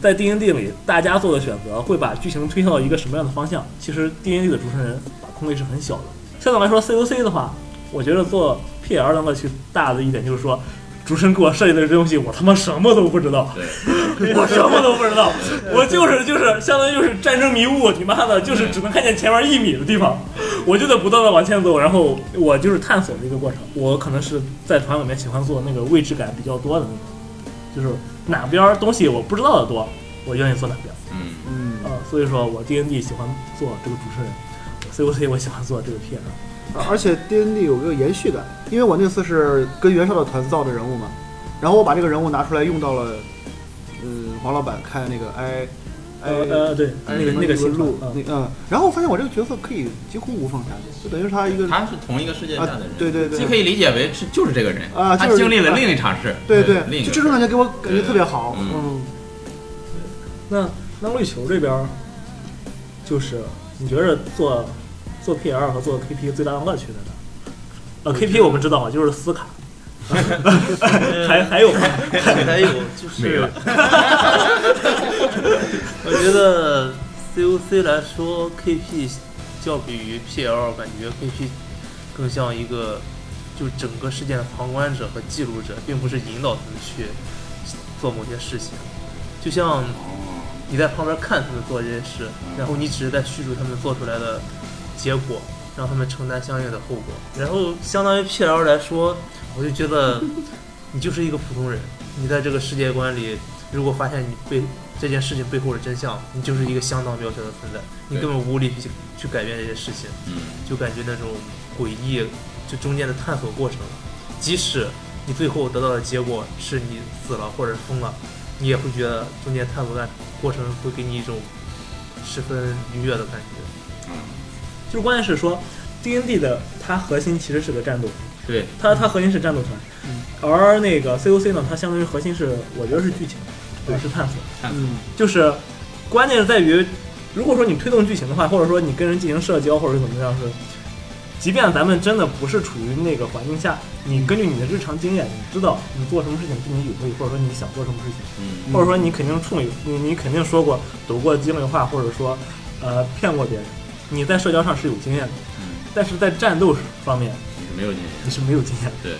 在 D N D 里，大家做的选择会把剧情推向一个什么样的方向？其实 D N D 的主持人把控力是很小的。相对来说，C O C 的话，我觉得做 P L 的乐趣大的一点就是说，主持人给我设计的这东西，我他妈什么都不知道。我什么都不知道，我就是就是相当于就是战争迷雾，你妈的，就是只能看见前面一米的地方，我就得不断的往前走，然后我就是探索的一个过程。我可能是在团里面喜欢做那个位置感比较多的那种，就是哪边东西我不知道的多，我愿意做哪边。嗯，嗯啊、所以说我 D N D 喜欢做这个主持人，C O C 我喜欢做这个 P R。而且 D N D 有个延续感，因为我那次是跟袁绍的团造的人物嘛，然后我把这个人物拿出来用到了，嗯，黄老板开那个 I 呃 I 呃，对，哎那个那个新路，那嗯，然后我发现我这个角色可以几乎无缝衔接，就等于是他一个他是同一个世界下的人，啊对对对既可以理解为是就是这个人啊就是经历了啊另一场事，对对，就这种感觉给我感觉特别好，嗯嗯，那那绿球这边儿，就是你觉着做做 PL 和做 K P 最大的乐趣在哪？呃，K P 我们知道啊，就是撕卡，还还有吗？还有就是，我觉得 COC 来说，KP 较比于 PL，感觉 KP 更像一个就整个事件的旁观者和记录者，并不是引导他们去做某些事情。就像你在旁边看他们做这些事，然后你只是在叙述他们做出来的结果，让他们承担相应的后果。然后相当于 PL 来说，我就觉得 你就是一个普通人，你在这个世界观里，如果发现你背这件事情背后的真相，你就是一个相当渺小的存在，你根本无力去去改变这些事情，嗯，就感觉那种诡异，就中间的探索过程，即使你最后得到的结果是你死了或者疯了，你也会觉得中间探索的过程会给你一种十分愉悦的感觉。就是关键是说 D N D 的它核心其实是个战斗，对，它它核心是战斗团，而那个 C O C 呢，它相当于核心是我觉得是剧情，对，是探索。嗯，就是关键在于，如果说你推动剧情的话，或者说你跟人进行社交，或者怎么样是，即便咱们真的不是处于那个环境下，你根据你的日常经验，你知道你做什么事情对你有利，或者说你想做什么事情，嗯或者说你肯定处理你你肯定说过抖过机灵话，或者说呃骗过别人，你在社交上是有经验的，嗯，但是在战斗方面你是没有经验，你是没有经验的，对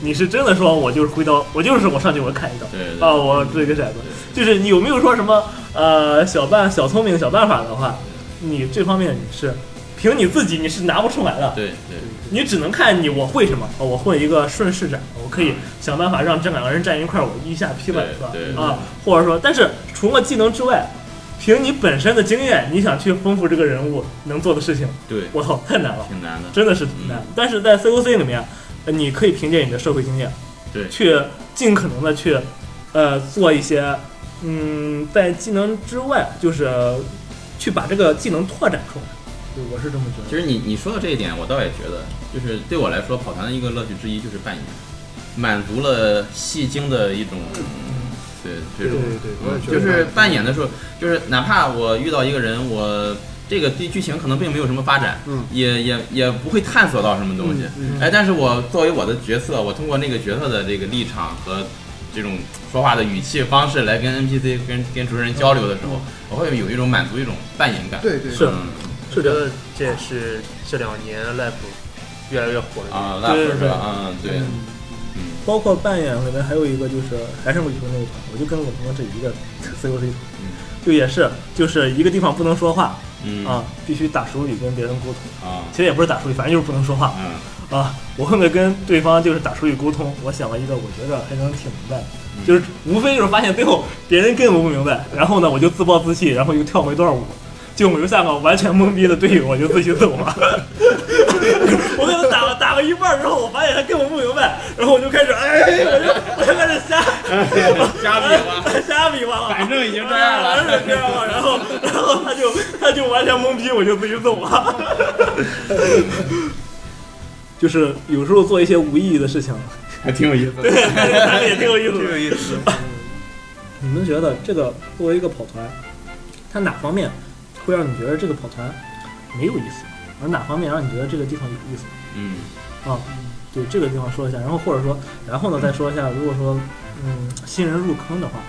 你是真的说我就是挥刀，我就是我上去我砍一刀。对对啊，我掷一个骰子，就是你有没有说什么呃小办小聪明小办法的话，你这方面你是凭你自己你是拿不出来的，对对，你只能看你我会什么，哦我会一个顺势斩，我可以想办法让这两个人站一块儿，我一下劈了，对是吧对？啊，或者说，但是除了技能之外，凭你本身的经验，你想去丰富这个人物能做的事情，对，我操，太难了，挺难的，真的是挺难。但是在 COC 里面，呃你可以凭借你的社会经验，对去尽可能的去，呃，做一些，嗯，在技能之外，就是去把这个技能拓展出来。对，我是这么觉得。其实你你说到这一点，我倒也觉得，就是对我来说，跑团的一个乐趣之一就是扮演，满足了戏精的一种，对这种，就是扮演的时候，就是哪怕我遇到一个人，我这个对剧情可能并没有什么发展，嗯。也也也不会探索到什么东西，嗯哎，但是我作为我的角色，我通过那个角色的这个立场和这种说话的语气方式来跟 NPC 跟跟主持人交流的时候，我会有一种满足一种扮演感，对对是嗯。我觉得这也是这两年 Life 越来越火。啊，那对对是吧？嗯，对，嗯包括扮演里面还有一个就是还是旅游那一团，我就跟我朋友这一个 COC 团，就也是就是一个地方不能说话嗯啊，必须打手语跟别人沟通。啊其实也不是打手语，反正就是不能说话嗯啊。我为了跟对方就是打手语沟通，我想了一个我觉着还能挺明白的，嗯就是无非就是发现最后别人根本不明白，然后呢我就自暴自弃，然后又跳回一段舞。就我留下个完全懵逼的队友，我就自己走了。我跟他打了打了一半之后，我发现他根本不明白，然后我就开始哎，我就我就开始瞎瞎比划，瞎比划了，反正已经这样了反正这样了，然后然后他就他就完全懵逼，我就自己走了。就是有时候做一些无意义的事情，还挺有意思的。对，还也挺有意思挺有。意思。你们觉得这个作为一个跑团，它哪方面会让你觉得这个跑团没有意思，而哪方面让你觉得这个地方有意思嗯啊？对这个地方说一下，然后或者说，然后呢再说一下，如果说嗯新人入坑的话，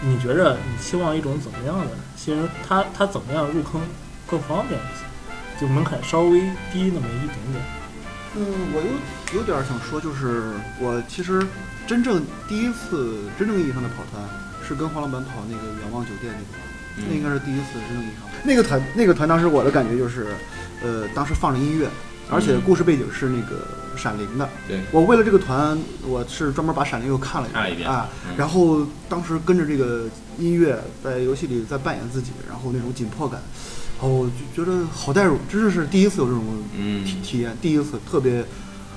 你觉着你期望一种怎么样的新人？他他怎么样入坑更方便一些？就门槛稍微低那么一点点。嗯，我有有点想说，就是我其实真正第一次真正意义上的跑团是跟黄老板跑那个远望酒店那个团，那应该是第一次真正意义上。那个团那个团当时我的感觉就是，呃，当时放着音乐，而且故事背景是那个闪灵的。对，我为了这个团，我是专门把闪灵又看了看一遍啊嗯。然后当时跟着这个音乐在游戏里在扮演自己，然后那种紧迫感，然后就觉得好代入，真的是第一次有这种嗯体体验，第一次特别，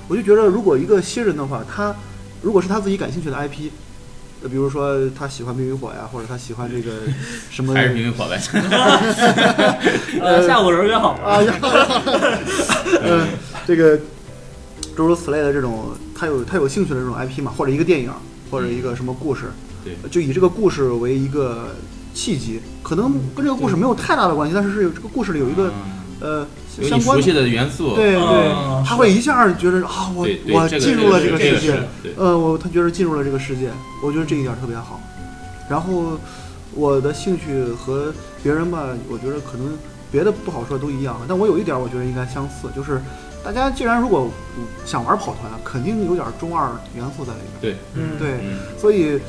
我就觉得如果一个新人的话，他如果是他自己感兴趣的 IP。呃比如说他喜欢冰与火呀，或者他喜欢这个什么还是冰与火呗。呃，下午人约好。啊，嗯，这个诸如此类的这种，他有他有兴趣的这种 IP 嘛，或者一个电影，或者一个什么故事，对，就以这个故事为一个契机，可能跟这个故事没有太大的关系，但是是有这个故事里有一个呃有相关的，熟悉的元素，对对啊，他会一下觉得啊，我我进入了这个个世界呃，我他觉得进入了这个世界，我觉得这一点特别好。然后我的兴趣和别人吧，我觉得可能别的不好说都一样，但我有一点我觉得应该相似，就是大家既然如果嗯想玩跑团，肯定有点中二元素在里面。对，嗯，对，嗯，所以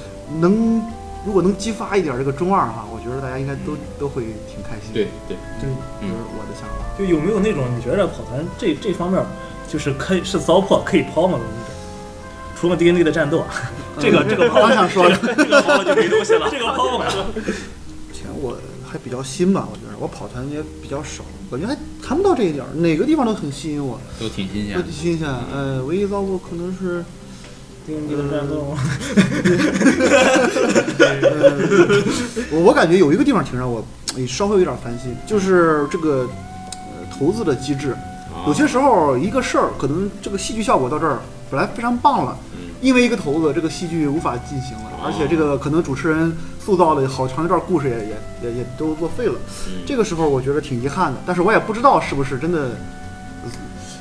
能如果能激发一点这个中二哈，我觉得大家应该都都会挺开心。对对，这嗯就是我的想法。就有没有那种你觉得跑团这这方面就是可以是糟粕可以抛吗的那种？除了 D N D 的战斗，啊，这个这个抛刚想说的，这个抛就没东西了，这个抛不了。以前我还比较新吧，我觉得我跑团也比较少，感觉还谈不到这一点，哪个地方都很吸引我，都挺新鲜都。挺新鲜。呃，唯一糟粕可能是 D 的战斗，我我感觉有一个地方挺让我稍微有点烦心，就是这个呃投资的机制。有些时候一个事儿可能这个戏剧效果到这儿本来非常棒了，嗯。因为一个头子这个戏剧无法进行了，而且这个可能主持人塑造了好长一段故事也也也也都作废了。嗯。这个时候我觉得挺遗憾的，但是我也不知道是不是真的呃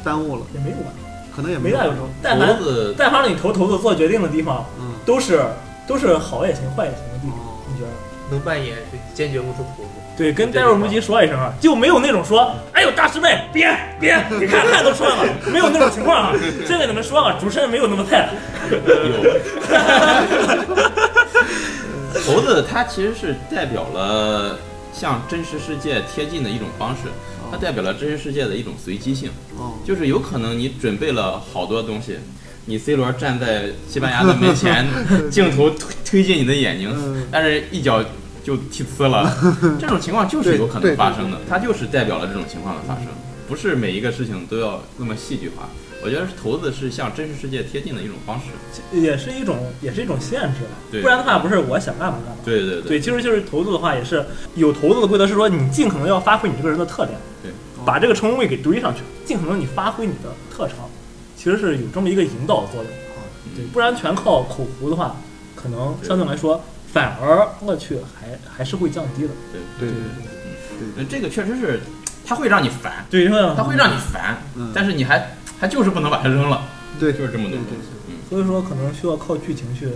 耽误了，也没有吧，可能也没大有。成。但凡但凡你投投子做决定的地方，嗯，都是都是好也行，坏也行的地方。哦你觉得？能扮演就坚决不出头子。对，跟戴尔木吉说一声啊，就没有那种说，哎呦大师妹，别别，你看汗都出来了，没有那种情况啊。先给你们说了，主持人没有那么菜。猴子它其实是代表了向真实世界贴近的一种方式，它代表了真实世界的一种随机性，哦，就是有可能你准备了好多东西，你 C 罗站在西班牙的门前，镜头推推进你的眼睛，嗯，但是一脚就踢呲了，这种情况就是有可能发生的，它就是代表了这种情况的发生，不是每一个事情都要那么戏剧化。我觉得投资是向真实世界贴近的一种方式。也是一种也是一种限制吧，对不然的话不是我想干嘛干嘛。对对对对，其实就是投资的话，也是有投资的规则是说，你尽可能要发挥你这个人的特点，对，把这个成功率给堆上去，尽可能你发挥你的特长，其实是有这么一个引导作用啊。对，不然全靠口胡的话，可能相对来说反而乐趣还还是会降低的。对对对对，这个确实是，它会让你烦，对，因为它会让你烦，嗯，但是你还还就是不能把它扔了，对就是这么多对对东西。嗯，所以说可能需要靠剧情去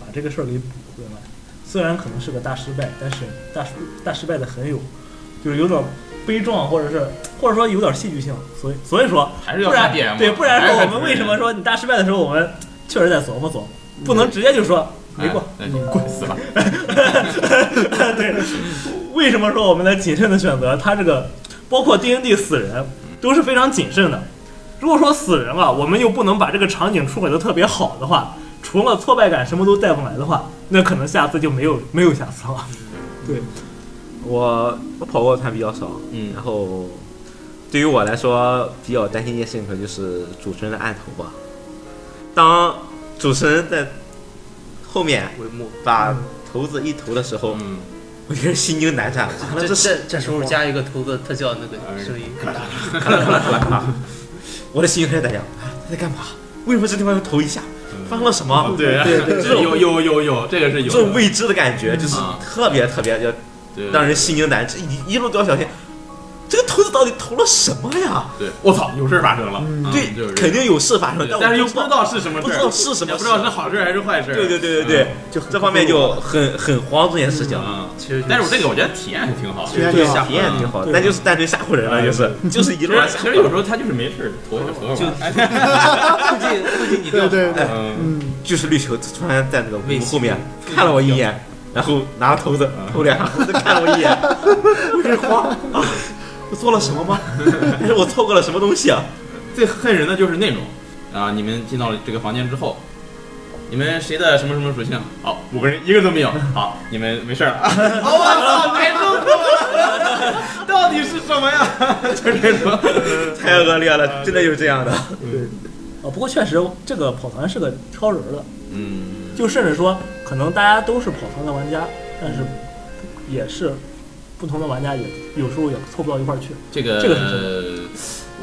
把这个事儿给补回来。虽然可能是个大失败，但是大失大失败的很有，就是有点悲壮，或者是或者说有点戏剧性。所以所以说还是要不看然 DM。对，不然还是说我们为什么说你大失败的时候，我们确实在琢磨琢磨，不能直接就说没过。哎你滚死吧！对，为什么说我们的谨慎的选择？它这个包括 D N D 死人都是非常谨慎的。如果说死人了，我们又不能把这个场景处理的特别好的话，除了挫败感什么都带不来的话，那可能下次就没有没有下次了。对，我我跑过团比较少，嗯然后对于我来说比较担心一件事情，可能就是主持人的案头吧。当主持人在后面帷幕，把头子一投的时候，嗯，我觉得心惊胆战。完了，这这这这时候加一个头子特效那个声音，我的心开始胆战，啊他在干嘛？为什么这地方要投一下？发生了什么？对对对这种有有有有，这个是有。这种未知的感觉，就是啊特别特别就让人心惊胆战。一一路都要小心，这个头子到底投了什么呀？对，我操，有事儿发生了。对，肯定有事发生，对但但是又不知道，是什么事，不知道是什么不知道是好事还是坏事儿。对对对对对，就这方面就很很慌这件事情。嗯，其实但是我这个我觉得体验还挺好。对体验挺好体验挺好那就是单纯吓唬人了，就是就是一其路往下实其实有时候他就是没事儿，投一投就吧。附近附近你对对对，嗯，嗯，就是绿球突然在那个微幕后面看了我一眼，然后拿着头子投两下，头子看了我一眼，我这慌啊！我做了什么吗？还 是我错过了什么东西啊？最恨人的就是那种，啊，你们进到了这个房间之后，你们谁的什么什么属性？好，五个人一个都没有。好，你们没事了。我操，太痛苦了！到底是什么呀？就这种。太恶劣了，真的就是这样的。对啊，不过确实这个跑团是个挑人的，嗯，就甚至说可能大家都是跑团的玩家，但是也是不同的玩家也有时候也凑不到一块儿去。这个这个是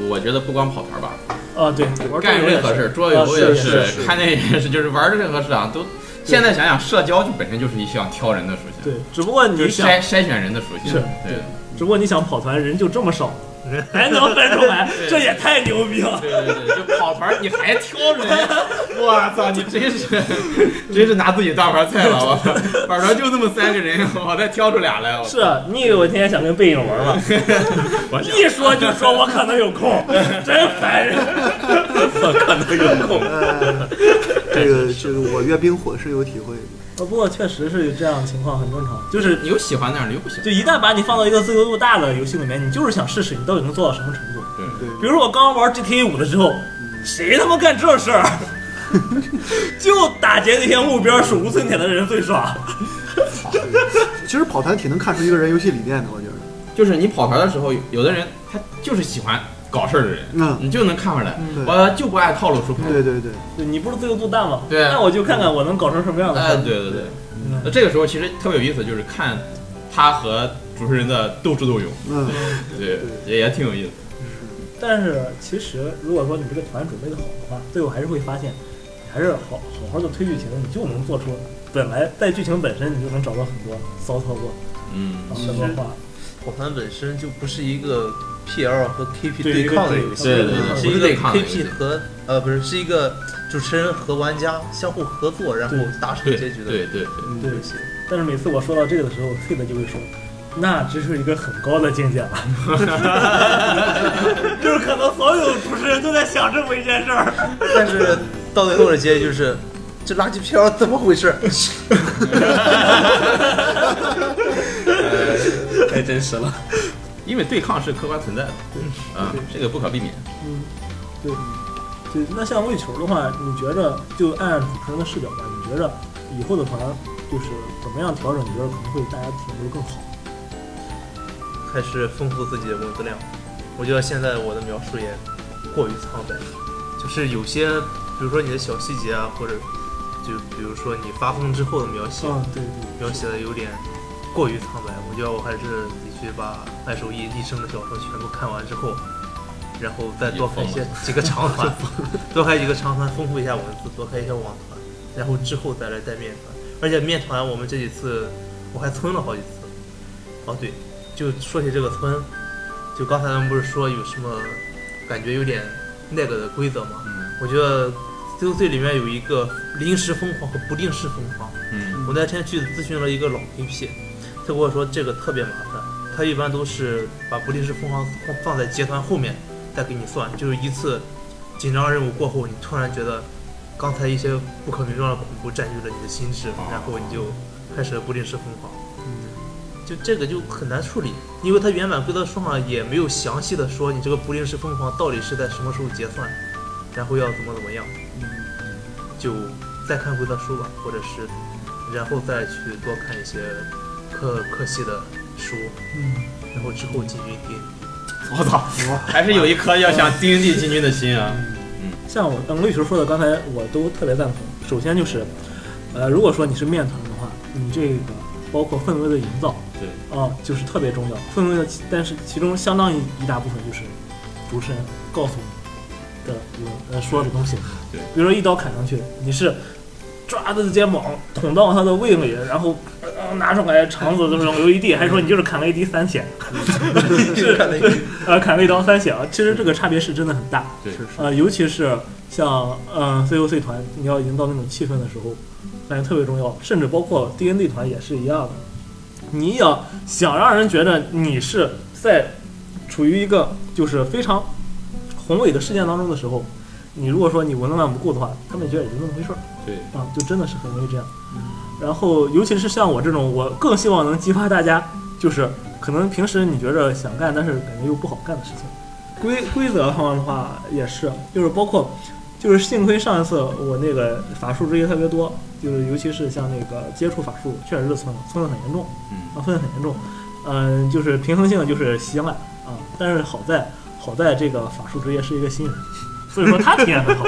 我觉得不光跑团吧，啊，对，玩干任何事，桌游也啊是看电影也是，就是玩任何事啊，都。现在想想，社交就本身就是一项挑人的属性，对，只不过你想，筛筛选人的属性。是对只不过你想跑团人就这么少，还能分出来，这也太牛逼了。对对对，就跑盘儿你还挑人，我操，你真是真是拿自己当盘菜了，我操，跑团就那么三个人，我再挑出俩来，我操是啊，你以为我天天想跟背影玩吗？一说就说我可能有空，真烦人。我可能有空。呃，这个这个我阅兵火是有体会的。呃不过确实是这样的情况很正常，就是你有喜欢那样的，有不喜欢。就一旦把你放到一个自由度大的游戏里面，你就是想试试你到底能做到什么程度。对，对，比如说我刚玩 GTA 五的时候，谁他妈干这事儿？就打劫那些目标，手无寸铁的人最爽。其实跑团挺能看出一个人游戏理念的，我觉得。就是你跑团的时候，有的人他就是喜欢搞事儿的人，嗯，你就能看出来，对。我就不爱套路出牌。对对对，对你不是自由度大吗？对那我就看看我能搞成什么样的。事哎，对对对，嗯。那这个时候其实特别有意思，就是看他和主持人的斗智斗勇，嗯，对，也也挺有意思。但是其实如果说你这个团准备的好的话，最后还是会发现，你还是好好好的推剧情，你就能做出本来在剧情本身你就能找到很多骚操作、嗯，很多话。跑团本身就不是一个 PL 和 KP 对对抗的游戏，对对对是是一个 KP 和呃不是是一个主持人和玩家相互合作，然后达成对结局的对对对，嗯对游戏。但是每次我说到这个的时候，费德就会说。那这是一个很高的境界了，就是可能所有主持人都在想这么一件事儿。但是到最后的结局就是，这垃圾 PL 怎么回事？太 真实了。因为对抗是客观存在的，对啊，这个不可避免。嗯，对，对。那像喂球的话，你觉着就按主持人的视角吧，你觉着以后的团就是怎么样调整？你觉得可能会大家体验会更好？还是丰富自己的文字量。我觉得现在我的描述也过于苍白，就是有些，比如说你的小细节啊，或者就比如说你发疯之后的描写，嗯，对对。描写的有点过于苍白。我觉得我还是得去把爱手艺一生的小说全部看完之后，然后再多开一些 几个长团，多开几个长团，丰富一下文字，多开一些网团，然后之后再来带面团。而且面团我们这几次我还村了好几次。哦对，就说起这个村，就刚才咱们不是说有什么感觉有点那个的规则吗？嗯我觉得 COC 里面有一个临时疯狂和不定时疯狂。嗯我那天去咨询了一个老 KP，他跟我说这个特别麻烦，他一般都是把不定时疯狂放放在结团后面再给你算，就是一次紧张任务过后，你突然觉得刚才一些不可名状的恐怖占据了你的心智，然后你就开始了不定时疯狂。嗯就这个就很难处理，因为它原版规则书上也没有详细的说你这个不定时疯狂到底是在什么时候结算，然后要怎么怎么样。嗯就再看规则书吧，或者是然后再去多看一些可可系的书，嗯，然后之后进军 D。我操，还是有一颗要想 D N D 进军的心啊。嗯像我嗯绿球说的，刚才我都特别赞同。首先就是，呃，如果说你是面团的话，你这个包括氛围的营造，对，啊、就是特别重要。氛围的，但是其中相当一一大部分就是主持人告诉你的有呃说的东西。对，比如说一刀砍上去，你是抓他的肩膀捅到他的胃里，然后、呃、拿出来肠子这种流一地，还是说你就是砍了一滴三血？是 呃，砍了一刀三血啊。其实这个差别是真的很大。对是是，呃，尤其是像嗯 COC 团，你要营造那种气氛的时候，感觉特别重要。甚至包括 DND 团也是一样的。你要想让人觉得你是在处于一个就是非常宏伟的事件当中的时候，你如果说你文字量不够的话，他们觉得也就那么回事儿对，啊，就真的是很容易这样。然后，尤其是像我这种，我更希望能激发大家，就是可能平时你觉着想干，但是感觉又不好干的事情。规规则上的话也是，就是包括就是幸亏上一次我那个法术职业特别多，就是尤其是像那个接触法术，确实是蹭蹭的很严重，嗯。啊，蹭的很严重，嗯、就是平衡性就是稀烂啊，但是好在好在这个法术职业是一个新人，所以说他体验很好，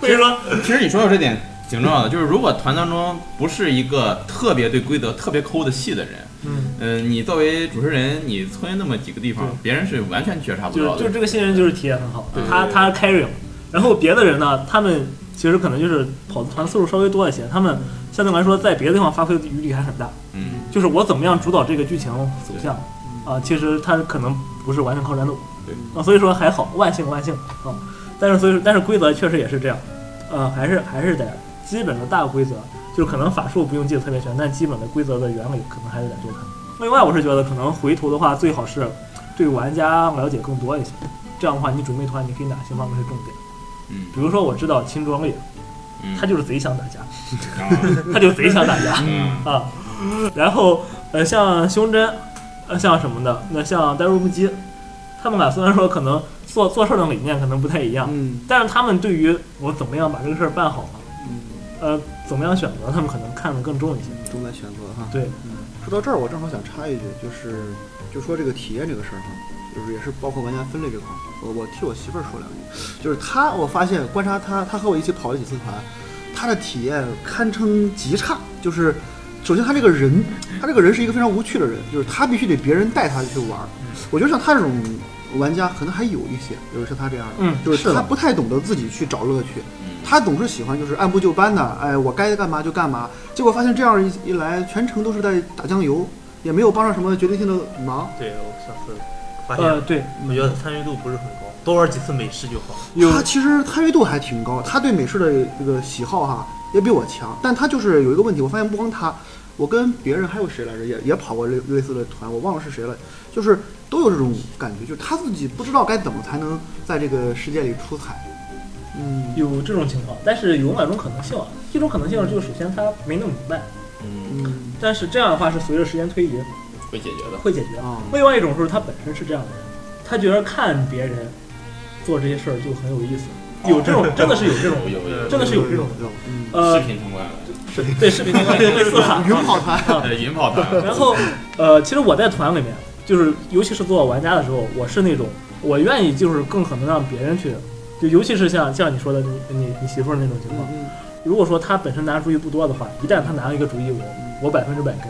所以说其实你说到这点挺重要的，就是如果团当中不是一个特别对规则特别抠的细的人，嗯。嗯、你作为主持人，你村那么几个地方，别人是完全觉察不到的。就是这个新人就是体验很好，对他他 carry 了，然后别的人呢，他们其实可能就是跑的团次数稍微多一些，他们相对来说在别的地方发挥的余地还很大，嗯。就是我怎么样主导这个剧情走向啊，其实他可能不是完全靠战斗。对。啊，所以说还好，万幸万幸啊，但是所以说但是规则确实也是这样，呃，还是还是得基本的大规则，就是可能法术不用记得特别全，但基本的规则的原理可能还是得多看。另外，我是觉得可能回头的话，最好是对玩家了解更多一些。这样的话，你准备团你可以哪些方面是重点？嗯比如说，我知道秦庄烈，嗯，他就是贼想打架，啊他就贼想打架嗯啊。然后，呃，像胸针，呃，像什么的，那像呆若木鸡，他们俩虽然说可能做做事儿的理念可能不太一样，嗯但是他们对于我怎么样把这个事儿办好呃，怎么样选择，他们可能看得更重一些。重在选择哈。对，嗯说到这儿，我正好想插一句，就是就说这个体验这个事儿哈，就是也是包括玩家分类这块儿，我我替我媳妇儿说两句，就是她，我发现观察她，她和我一起跑了几次团，她的体验堪称极差，就是。首先，她这个人，她这个人是一个非常无趣的人，就是她必须得别人带她去玩儿。我觉得像她这种玩家可能还有一些，就是像她这样的，嗯就是她不太懂得自己去找乐趣，嗯他总是喜欢就是按部就班的，哎，我该干嘛就干嘛。结果发现这样一一来，全程都是在打酱油，也没有帮上什么决定性的忙。对我上次发现，呃，对，我觉得参与度不是很高，多玩几次美式就好。有他其实参与度还挺高，他对美式的这个喜好哈也比我强，但他就是有一个问题，我发现不光他，我跟别人还有谁来着，也也跑过类类似的团，我忘了是谁了，就是都有这种感觉，就是他自己不知道该怎么才能在这个世界里出彩。嗯。有这种情况，但是有两种可能性啊。一种可能性就是首先他没弄明白，嗯，嗯。但是这样的话是随着时间推移会解决的。会解决。啊。另外一种是他本身是这样的人，他觉得看别人做这些事儿就很有意思，有这种 真的是有这种有有有。真的是有这种呃视频通关了，是对视频通关 类似的云跑团啊。呃，云跑团。然后，呃，其实我在团里面，就是尤其是做玩家的时候，我是那种我愿意就是更可能让别人去，就尤其是像像你说的你你你媳妇儿那种情况，嗯如果说他本身拿主意不多的话，一旦他拿了一个主意，我我百分之百跟。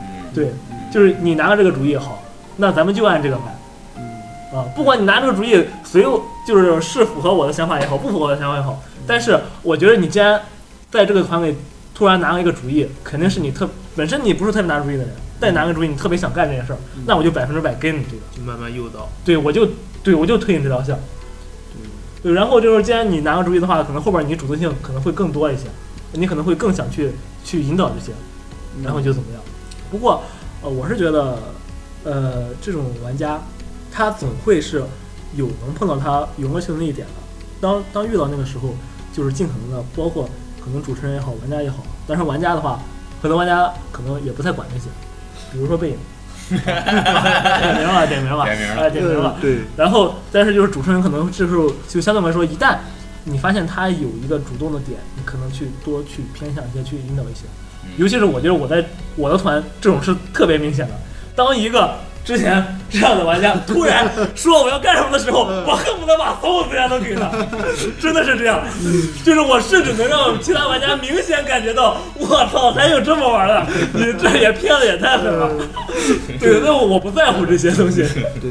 嗯，对，就是你拿了这个主意好，那咱们就按这个来嗯啊。不管你拿这个主意随我就是是符合我的想法也好，不符合我的想法也好，但是我觉得你既然在这个团里突然拿了一个主意，肯定是你特本身你不是特别拿主意的人，再拿个主意你特别想干这件事儿，那我就百分之百跟你这个。就慢慢诱导。对，我就对我就推你这条线。对，然后就是既然你拿个主意的话，可能后边你主动性可能会更多一些，你可能会更想去去引导这些，然后就怎么样。不过，呃，我是觉得，呃，这种玩家他总会是有能碰到他有乐趣的那一点的。当当遇到那个时候，就是尽可能的，包括可能主持人也好，玩家也好，但是玩家的话，很多玩家可能也不太管这些，比如说背影，点名了，点名了，点名了哎，点名了。呃对，然后，但是就是主持人可能这时候就相对来说，一旦你发现他有一个主动的点，你可能去多去偏向一些，去引导一些。尤其是我觉得我在我的团这种是特别明显的。当一个之前这样的玩家突然说我要干什么的时候，我恨不得把所有资源都给他，真的是这样。就是我甚至能让其他玩家明显感觉到，我操，还有这么玩的，你这也骗的也太狠了。对，那我不在乎这些东西。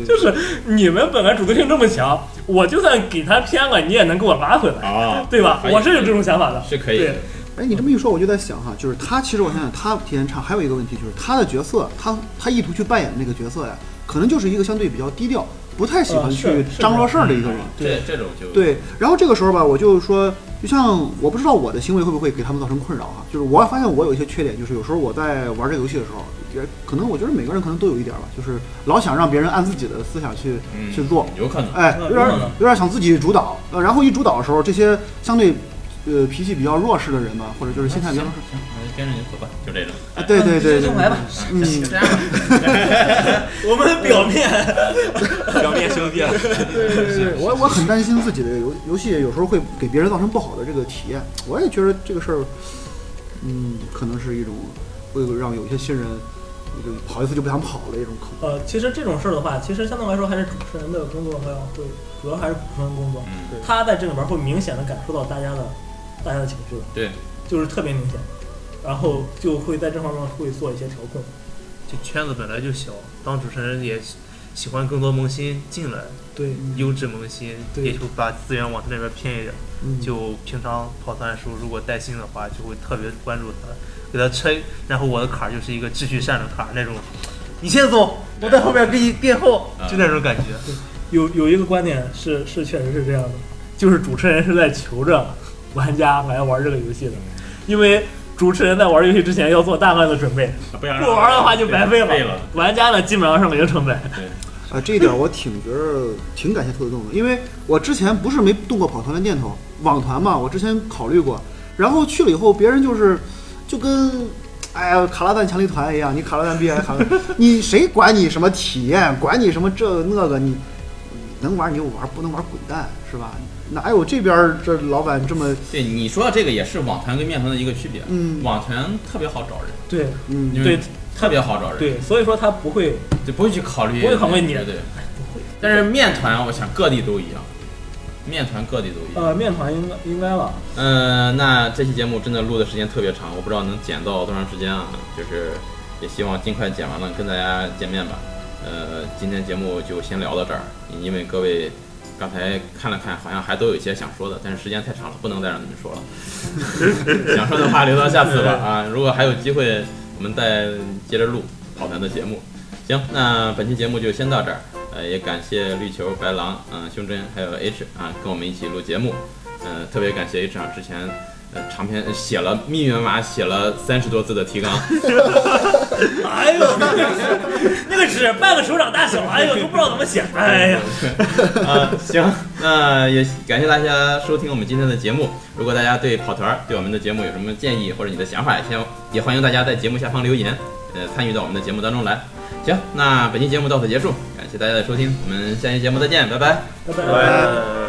就是你们本来主动性这么强，我就算给他偏了，你也能给我拉回来，啊，对吧？我是有这种想法的。是可以的对。哎，你这么一说，我就在想哈，就是他其实我想想，他提前唱还有一个问题，就是他的角色，他他意图去扮演的那个角色呀，可能就是一个相对比较低调，不太喜欢呃去张罗事儿的一个人。对这种就对，然后这个时候吧，我就说，就像我不知道我的行为会不会给他们造成困扰哈，就是我发现我有一些缺点，就是有时候我在玩这个游戏的时候，也可能我觉得每个人可能都有一点吧，就是老想让别人按自己的思想去、嗯去做，有可能。哎，有点有点想自己主导，呃，然后一主导的时候，这些相对呃脾气比较弱势的人吧，或者就是心态比较弱势。行，那跟着你走吧，就这种。啊，对对对对就来吧对，嗯，这样吧，我们表面 表面兄弟啊，对对对，我我很担心自己的游游戏有时候会给别人造成不好的这个体验。我也觉得这个事儿，嗯，可能是一种会让有些新人就跑一次就不想跑了一种可能。呃，其实这种事儿的话，其实相对来说还是主持人的工作会会主要还是主持人工作，嗯，他在这里边会明显的感受到大家的大家的情绪的，对，就是特别明显，然后就会在这方面会做一些调控。就圈子本来就小，当主持人也喜喜欢更多萌新进来，对，优质萌新，对也就把资源往他那边偏一点。嗯，就平常跑团的时候，如果带新的话，就会特别关注他，给他吹。然后我的坎儿就是一个秩序善的坎儿，那种，你先走，我在后面给你垫后，就那种感觉。有有一个观点是是确实是这样的，就是主持人是在求着玩家来玩这个游戏的，因为主持人在玩游戏之前要做大量的准备，不玩的话就白费费了。玩家呢基本上是零成本。啊，这一点我挺觉得挺感谢兔子洞的，因为我之前不是没动过跑团的念头，网团嘛，我之前考虑过，然后去了以后，别人就是就跟哎呀卡拉赞强力团一样，你卡拉赞 B 还卡拉赞，你谁管你什么体验，管你什么这那个，你能玩你就玩，不能玩滚蛋是吧？哪有这边儿这老板这么对你说的这个也是网团跟面团的一个区别。嗯网团特别好找人，对嗯因为对特别好找人，，对，所以说他不会就不会去考虑，不会考虑你对不会。但是面团，我想各地都一样，面团各地都一样。呃面团应该应该吧，嗯，那这期节目真的录的时间特别长，我不知道能剪到多长时间啊。就是也希望尽快剪完了跟大家见面吧。呃，今天节目就先聊到这儿，因为各位刚才看了看，好像还都有一些想说的，但是时间太长了，不能再让你们说了。想说的话留到下次吧啊！如果还有机会，我们再接着录跑团的节目。行，那本期节目就先到这儿。呃，也感谢绿球、白狼、嗯、胸针还有 H 啊，跟我们一起录节目。嗯、特别感谢 H 啊，之前呃长篇呃写了密密麻麻写了三十多字的提纲，哎呦，那个纸半个手掌大小，哎呦都不知道怎么写，哎呀，啊，行，那也感谢大家收听我们今天的节目。如果大家对跑团儿对我们的节目有什么建议或者你的想法，也先也欢迎大家在节目下方留言，呃，参与到我们的节目当中来。行，那本期节目到此结束，感谢大家的收听，我们下期节目再见，拜拜。拜拜。拜。